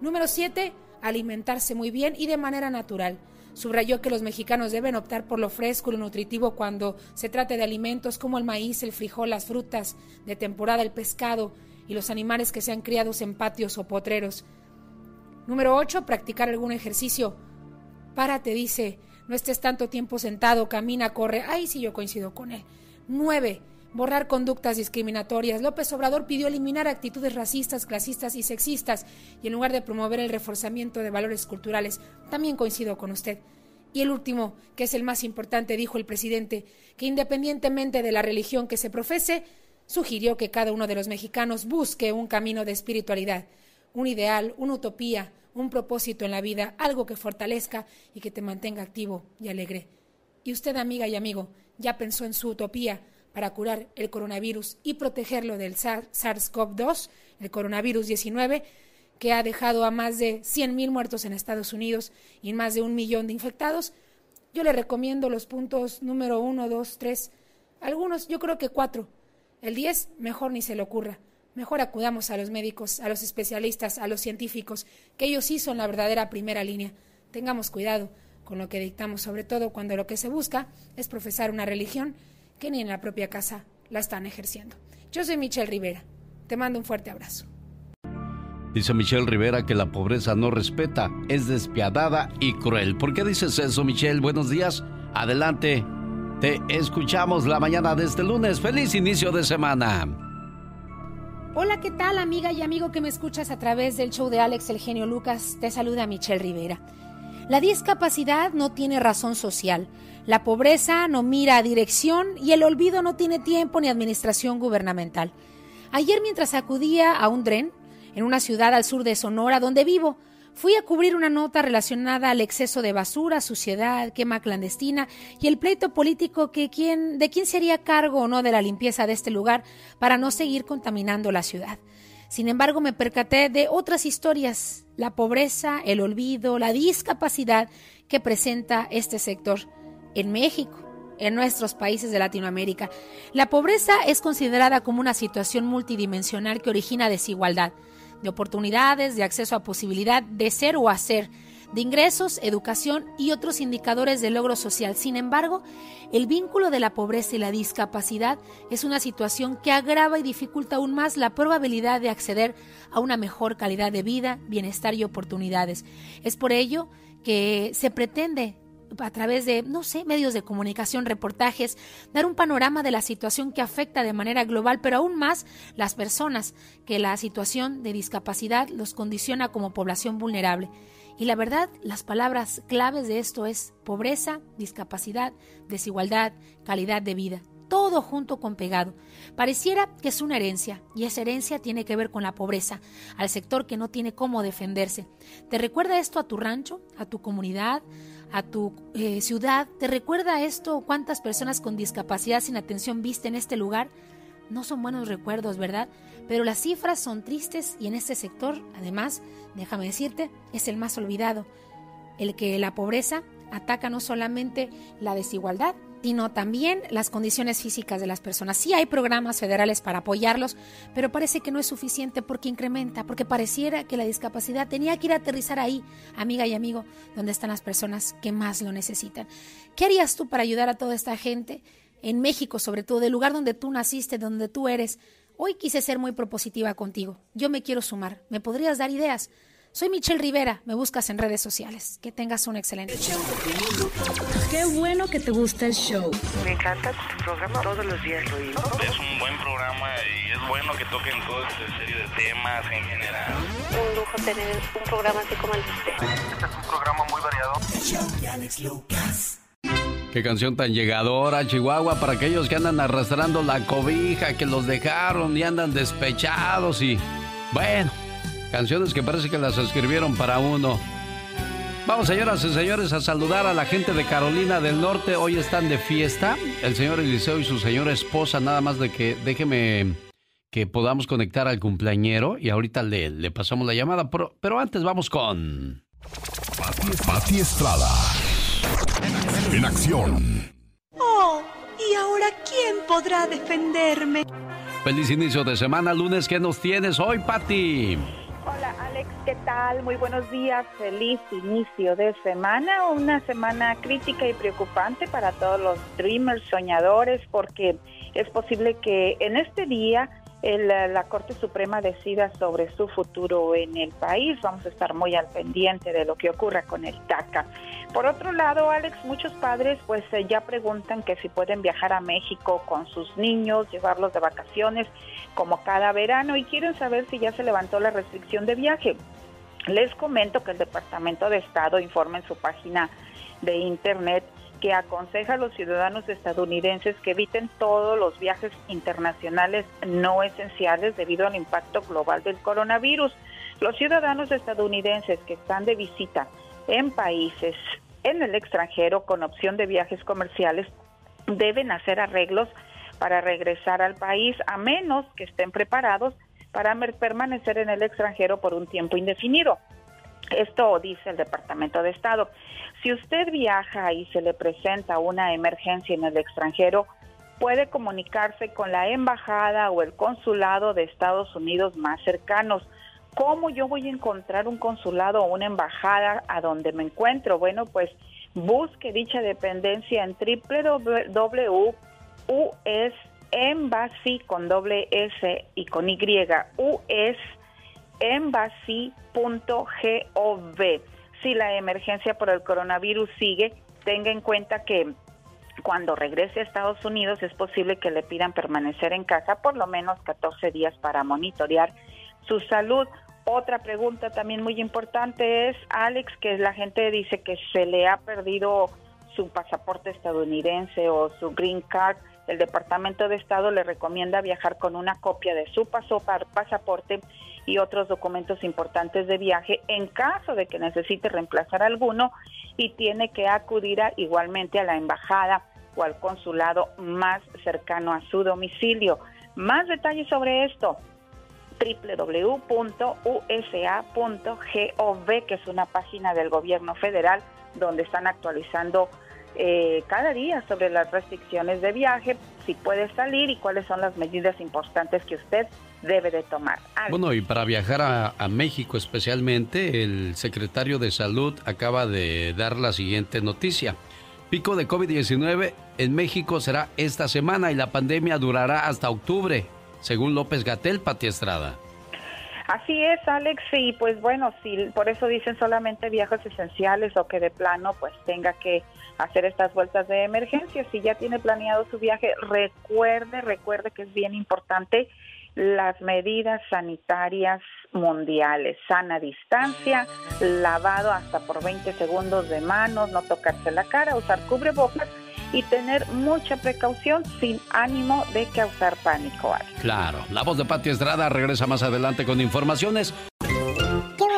S55: Número 7. Alimentarse muy bien y de manera natural. Subrayó que los mexicanos deben optar por lo fresco y lo nutritivo cuando se trate de alimentos como el maíz, el frijol, las frutas, de temporada el pescado y los animales que sean criados en patios o potreros. Número 8. Practicar algún ejercicio. Párate, dice. No estés tanto tiempo sentado, camina, corre. Ay, sí, yo coincido con él. 9 borrar conductas discriminatorias. López Obrador pidió eliminar actitudes racistas, clasistas y sexistas y en lugar de promover el reforzamiento de valores culturales, también coincido con usted. Y el último, que es el más importante, dijo el presidente, que independientemente de la religión que se profese, sugirió que cada uno de los mexicanos busque un camino de espiritualidad, un ideal, una utopía, un propósito en la vida, algo que fortalezca y que te mantenga activo y alegre. Y usted, amiga y amigo, ya pensó en su utopía, para curar el coronavirus y protegerlo del SARS-CoV-2, el coronavirus 19, que ha dejado a más de 100.000 muertos en Estados Unidos y más de un millón de infectados, yo le recomiendo los puntos número 1, 2, 3, algunos, yo creo que cuatro. El 10, mejor ni se le ocurra. Mejor acudamos a los médicos, a los especialistas, a los científicos, que ellos sí son la verdadera primera línea. Tengamos cuidado con lo que dictamos, sobre todo cuando lo que se busca es profesar una religión que ni en la propia casa la están ejerciendo. Yo soy Michelle Rivera. Te mando un fuerte abrazo.
S2: Dice Michelle Rivera que la pobreza no respeta, es despiadada y cruel. ¿Por qué dices eso, Michelle? Buenos días. Adelante. Te escuchamos la mañana de este lunes. Feliz inicio de semana.
S55: Hola, ¿qué tal amiga y amigo que me escuchas a través del show de Alex El Genio Lucas? Te saluda Michelle Rivera. La discapacidad no tiene razón social. La pobreza no mira a dirección y el olvido no tiene tiempo ni administración gubernamental. Ayer mientras acudía a un tren en una ciudad al sur de Sonora donde vivo, fui a cubrir una nota relacionada al exceso de basura, suciedad, quema clandestina y el pleito político que de quién sería cargo o no de la limpieza de este lugar para no seguir contaminando la ciudad. Sin embargo, me percaté de otras historias, la pobreza, el olvido, la discapacidad que presenta este sector en México, en nuestros países de Latinoamérica. La pobreza es considerada como una situación multidimensional que origina desigualdad de oportunidades, de acceso a posibilidad de ser o hacer, de ingresos, educación y otros indicadores de logro social. Sin embargo, el vínculo de la pobreza y la discapacidad es una situación que agrava y dificulta aún más la probabilidad de acceder a una mejor calidad de vida, bienestar y oportunidades. Es por ello que se pretende a través de, no sé, medios de comunicación, reportajes, dar un panorama de la situación que afecta de manera global, pero aún más las personas que la situación de discapacidad los condiciona como población vulnerable. Y la verdad, las palabras claves de esto es pobreza, discapacidad, desigualdad, calidad de vida todo junto con pegado. Pareciera que es una herencia, y esa herencia tiene que ver con la pobreza, al sector que no tiene cómo defenderse. ¿Te recuerda esto a tu rancho, a tu comunidad, a tu eh, ciudad? ¿Te recuerda esto cuántas personas con discapacidad sin atención viste en este lugar? No son buenos recuerdos, ¿verdad? Pero las cifras son tristes y en este sector, además, déjame decirte, es el más olvidado, el que la pobreza ataca no solamente la desigualdad, sino también las condiciones físicas de las personas. Sí hay programas federales para apoyarlos, pero parece que no es suficiente porque incrementa, porque pareciera que la discapacidad tenía que ir a aterrizar ahí, amiga y amigo, donde están las personas que más lo necesitan. ¿Qué harías tú para ayudar a toda esta gente? En México, sobre todo, del lugar donde tú naciste, donde tú eres. Hoy quise ser muy propositiva contigo. Yo me quiero sumar. ¿Me podrías dar ideas? Soy Michelle Rivera, me buscas en redes sociales. Que tengas un excelente show.
S56: Qué bueno que te gusta el show.
S57: Me encanta tu programa, todos los días lo oigo.
S58: Es un buen programa y es bueno que toquen toda esta serie de temas en general.
S57: Un lujo tener un programa así como el de usted.
S58: Este es un programa muy variado.
S2: Qué canción tan llegadora, Chihuahua, para aquellos que andan arrastrando la cobija, que los dejaron y andan despechados y... Bueno, Canciones que parece que las escribieron para uno. Vamos, señoras y señores, a saludar a la gente de Carolina del Norte. Hoy están de fiesta. El señor Eliseo y su señora esposa, nada más de que déjeme que podamos conectar al cumpleañero y ahorita le, le pasamos la llamada. Pero, pero antes vamos con...
S40: Pati Estrada. En acción.
S59: Oh, ¿y ahora quién podrá defenderme?
S2: Feliz inicio de semana, lunes. ¿Qué nos tienes hoy, Pati?
S60: Hola Alex, ¿qué tal? Muy buenos días, feliz inicio de semana, una semana crítica y preocupante para todos los dreamers, soñadores, porque es posible que en este día la Corte Suprema decida sobre su futuro en el país. Vamos a estar muy al pendiente de lo que ocurra con el DACA. Por otro lado, Alex, muchos padres pues eh, ya preguntan que si pueden viajar a México con sus niños, llevarlos de vacaciones como cada verano y quieren saber si ya se levantó la restricción de viaje. Les comento que el Departamento de Estado informa en su página de internet que aconseja a los ciudadanos estadounidenses que eviten todos los viajes internacionales no esenciales debido al impacto global del coronavirus. Los ciudadanos estadounidenses que están de visita en países en el extranjero con opción de viajes comerciales deben hacer arreglos para regresar al país a menos que estén preparados para permanecer en el extranjero por un tiempo indefinido. Esto dice el Departamento de Estado. Si usted viaja y se le presenta una emergencia en el extranjero, puede comunicarse con la embajada o el consulado de Estados Unidos más cercanos. ¿Cómo yo voy a encontrar un consulado o una embajada a donde me encuentro? Bueno, pues busque dicha dependencia en www.usembassy con doble S y con Y, usembassy.gov. Si la emergencia por el coronavirus sigue, tenga en cuenta que cuando regrese a Estados Unidos es posible que le pidan permanecer en casa por lo menos 14 días para monitorear su salud. Otra pregunta también muy importante es, Alex, que la gente dice que se le ha perdido su pasaporte estadounidense o su green card. El Departamento de Estado le recomienda viajar con una copia de su pasaporte y otros documentos importantes de viaje en caso de que necesite reemplazar alguno y tiene que acudir igualmente a la embajada o al consulado más cercano a su domicilio. Más detalles sobre esto www.usa.gov, que es una página del gobierno federal donde están actualizando eh, cada día sobre las restricciones de viaje, si puede salir y cuáles son las medidas importantes que usted debe de tomar.
S2: Bueno, y para viajar a, a, México especialmente, el secretario de Salud acaba de dar la siguiente noticia. Pico de COVID-19 en México será esta semana y la pandemia durará hasta octubre, según López Gatel, Pati Estrada.
S60: Así es, Alex, y pues bueno, si por eso dicen solamente viajes esenciales o que de plano pues tenga que hacer estas vueltas de emergencia. Si ya tiene planeado su viaje, recuerde, recuerde que es bien importante las medidas sanitarias mundiales, sana distancia, lavado hasta por 20 segundos de manos, no tocarse la cara, usar cubrebocas y tener mucha precaución sin ánimo de causar pánico.
S2: Claro, la voz de Pati Estrada regresa más adelante con informaciones.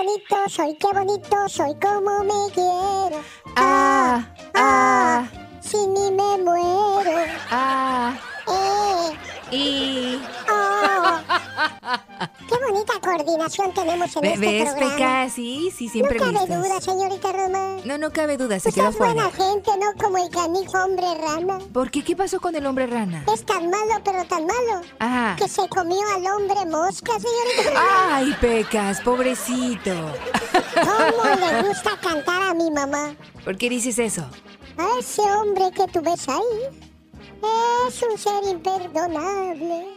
S61: Qué bonito soy, qué bonito soy, como me quiero. Ah, ah, sin mí me muero.
S55: Ah,
S61: eh,
S55: y...
S61: ah. Qué bonita coordinación tenemos en
S62: Ve-
S61: este
S62: ¿Ves,
S61: programa.
S62: Peca? Sí, sí, siempre
S61: no cabe
S62: listos.
S61: duda, señorita Roma.
S62: No, no cabe duda, se
S61: Usted
S62: quedó
S61: es buena
S62: fuera.
S61: gente, no como el canijo hombre rana.
S62: ¿Por qué? ¿Qué pasó con el hombre rana?
S61: Es tan malo, pero tan malo,
S62: Ajá.
S61: que se comió al hombre mosca, señorita Roma.
S62: Ay, Pecas, pobrecito.
S61: ¿Cómo le gusta cantar a mi mamá?
S62: ¿Por qué dices eso?
S61: A ese hombre que tú ves ahí es un ser imperdonable.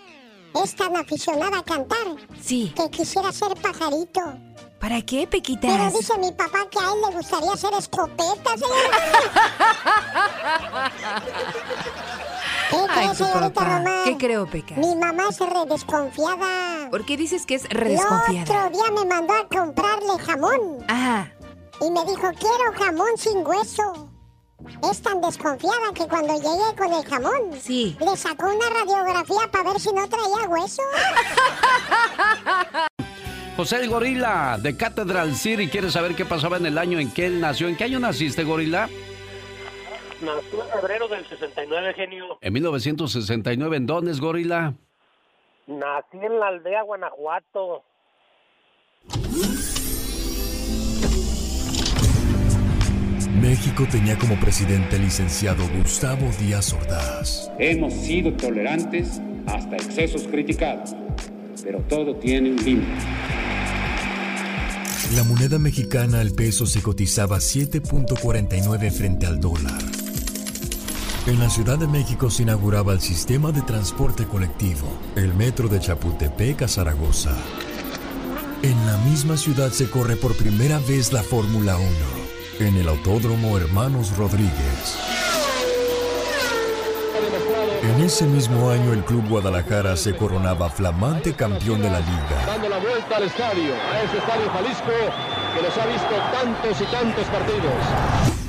S61: Es tan aficionada a cantar
S62: Sí.
S61: que quisiera ser pajarito.
S62: ¿Para qué,
S61: Pero
S62: Pequitas?
S61: dice mi papá que a él le gustaría ser escopeta, señorita. ¿Qué
S62: Ay,
S61: cree, señorita. Román?
S62: ¿Qué creo, Pecas?
S61: Mi mamá es re desconfiada.
S62: ¿Por qué dices que es
S61: El
S62: redesconfiada?
S61: otro día me mandó a comprarle jamón.
S62: Ajá.
S61: Y me dijo, quiero jamón sin hueso. Es tan desconfiada que cuando llegué con el jamón,
S62: Sí.
S61: le sacó una radiografía para ver si no traía hueso.
S2: José el Gorila de Cathedral City quiere saber qué pasaba en el año en que él nació. ¿En qué año naciste, Gorila?
S63: Nació en febrero del 69, genio.
S2: En 1969. ¿En dónde es Gorila?
S63: Nací en la aldea Guanajuato.
S1: México tenía como presidente al licenciado Gustavo Díaz Ordaz.
S64: Hemos sido tolerantes hasta excesos criticados, pero todo tiene un límite.
S1: La moneda mexicana al peso se cotizaba 7.49 frente al dólar. En la Ciudad de México se inauguraba el sistema de transporte colectivo, el metro de Chapultepec a Zaragoza. En la misma ciudad se corre por primera vez la Fórmula 1, en el Autódromo Hermanos Rodríguez. En ese mismo año el Club Guadalajara se coronaba flamante campeón de la liga.
S65: dando la vuelta al estadio, a ese estadio Jalisco que los ha visto tantos y tantos partidos.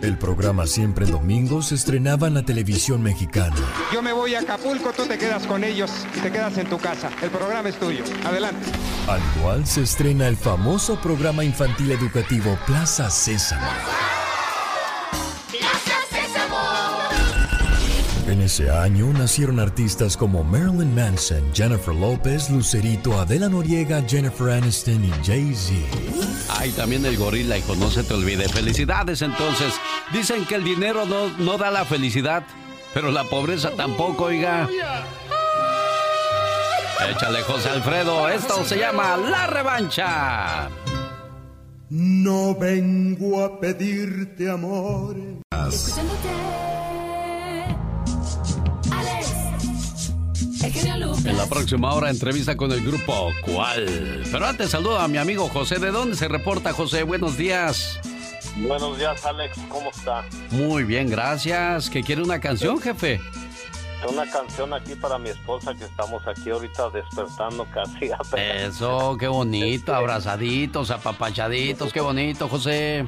S1: El programa Siempre en Domingo se estrenaba en la televisión mexicana.
S46: Yo me voy a Acapulco, tú te quedas con ellos y te quedas en tu casa. El programa es tuyo. Adelante.
S1: Al igual se estrena el famoso programa infantil educativo Plaza Sésamo. En ese año nacieron artistas como Marilyn Manson, Jennifer López, Lucerito, Adela Noriega, Jennifer Aniston y Jay-Z.
S2: Ay, también el gorila, hijo, no se te olvide. Felicidades entonces. Dicen que el dinero no, no da la felicidad, pero la pobreza tampoco, oiga. Échale, José Alfredo. Esto se llama La Revancha.
S66: No vengo a pedirte amor.
S32: Escuchándote.
S2: En la próxima hora, entrevista con el grupo ¿Cuál? Pero antes saludo a mi amigo José. ¿De dónde se reporta, José? Buenos días.
S63: Buenos días, Alex. ¿Cómo está?
S2: Muy bien, gracias. ¿Que quiere una canción, jefe?
S63: Una canción aquí para mi esposa que estamos aquí ahorita despertando casi. apenas.
S2: Eso, qué bonito, abrazaditos, apapachaditos, qué bonito, José.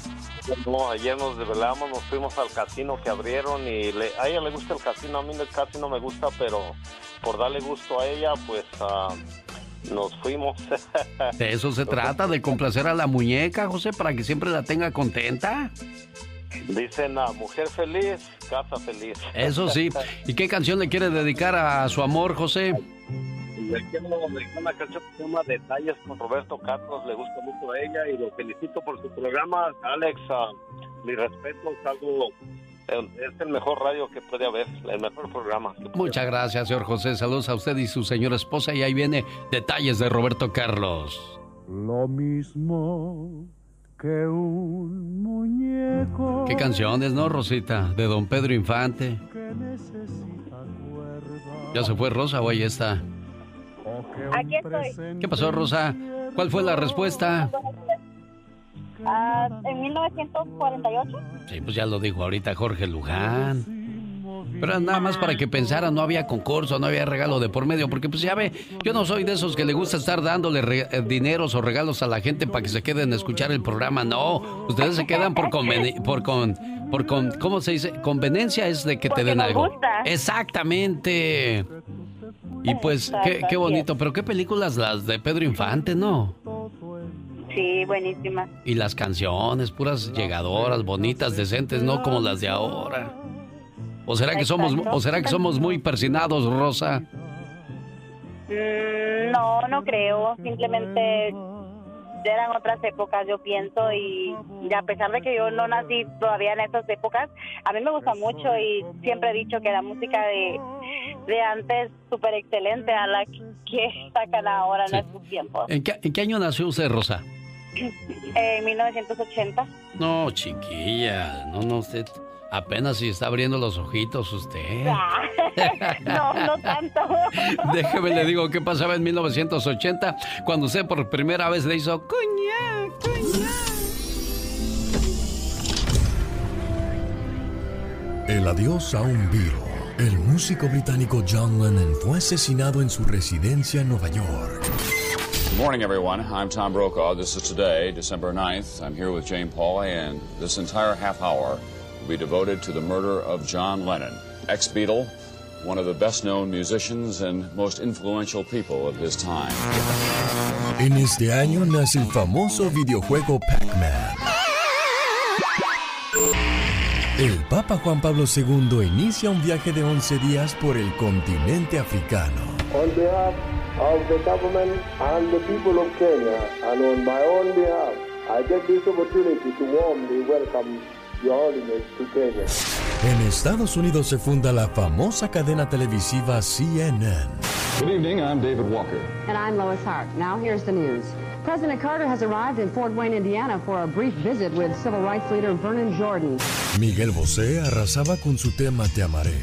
S63: No, ayer nos desvelamos, nos fuimos al casino que abrieron y le- a ella le gusta el casino, a mí el casi no me gusta, pero por darle gusto a ella, pues ah, nos fuimos.
S2: De eso se trata, de complacer a la muñeca, José, para que siempre la tenga contenta.
S63: Dicen, ah, mujer feliz, casa feliz.
S2: Eso sí. ¿Y qué canción le quiere dedicar a su amor, José?
S63: Le quiero dedicar una canción que se llama Detalles con Roberto Carlos, le gusta mucho a ella y lo felicito por su programa. Alex, ah, mi respeto, es algo, es el mejor radio que puede haber, el mejor programa.
S2: Muchas gracias, señor José. Saludos a usted y su señora esposa. Y ahí viene detalles de Roberto Carlos.
S66: Lo mismo que un muñeco.
S2: ¿Qué canciones, no, Rosita? De don Pedro Infante. ¿Ya se fue Rosa o ahí está?
S60: Aquí estoy.
S2: ¿Qué pasó, Rosa? ¿Cuál fue la respuesta?
S60: Ah, en 1948.
S2: Sí, pues ya lo dijo ahorita Jorge Luján. Pero nada más para que pensara, no había concurso, no había regalo de por medio, porque pues ya ve, yo no soy de esos que le gusta estar dándole re- eh, dineros o regalos a la gente para que se queden a escuchar el programa, no, ustedes se quedan por conveni- por con, por con, ¿cómo se dice? Conveniencia es de que te den algo.
S60: gusta.
S2: Exactamente. Y pues, qué, qué bonito, pero qué películas las de Pedro Infante, ¿no?
S60: Sí, buenísima.
S2: Y las canciones, puras llegadoras, bonitas, decentes, no como las de ahora. ¿O será que somos, o será que somos muy persinados, Rosa?
S60: Mm,
S67: No, no creo. Simplemente eran otras épocas, yo pienso, y, y a pesar de que yo no nací todavía en esas épocas, a mí me gusta mucho y siempre he dicho que la música de, de antes súper excelente a la que sacan ahora en estos tiempos.
S2: ¿En qué, ¿En qué año nació usted, Rosa?
S67: En 1980.
S2: No, chiquilla, no, no, usted apenas si está abriendo los ojitos usted.
S67: Ah, no, no tanto.
S2: Déjeme le digo qué pasaba en 1980 cuando usted por primera vez le hizo cuña, cuña.
S1: El adiós a un viro. El músico británico John Lennon fue asesinado en su residencia en Nueva York.
S68: Good morning, everyone. I'm Tom Brokaw. This is today, December 9th. I'm here with Jane Pauley, and this entire half hour will be devoted to the murder of John Lennon, ex Beatle, one of the best known musicians and most influential people of his time.
S1: En este año nace el famoso videojuego Pac-Man. El Papa Juan Pablo II inicia un viaje de 11 días por el continente africano.
S69: On behalf of the government and the people of Kenya, and on my own behalf, I take this opportunity to warmly welcome
S1: En Estados Unidos se funda la famosa cadena televisiva CNN.
S70: Good evening, I'm David Walker.
S71: And I'm Lois Hart. Now here's the news. President Carter has arrived in Fort Wayne, Indiana for a brief visit with civil rights leader Vernon Jordan.
S1: Miguel Bosé arrasaba con su tema Te amaré.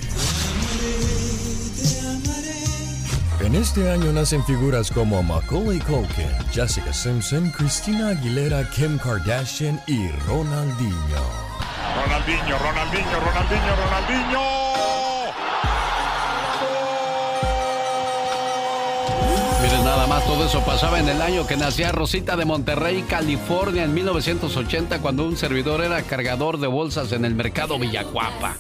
S1: En este año nacen figuras como Macaulay Culkin, Jessica Simpson, Christina Aguilera, Kim Kardashian y Ronaldinho.
S66: Ronaldinho, Ronaldinho, Ronaldinho, Ronaldinho.
S2: Miren, nada más todo eso pasaba en el año que nacía Rosita de Monterrey, California, en 1980, cuando un servidor era cargador de bolsas en el mercado Villacuapa.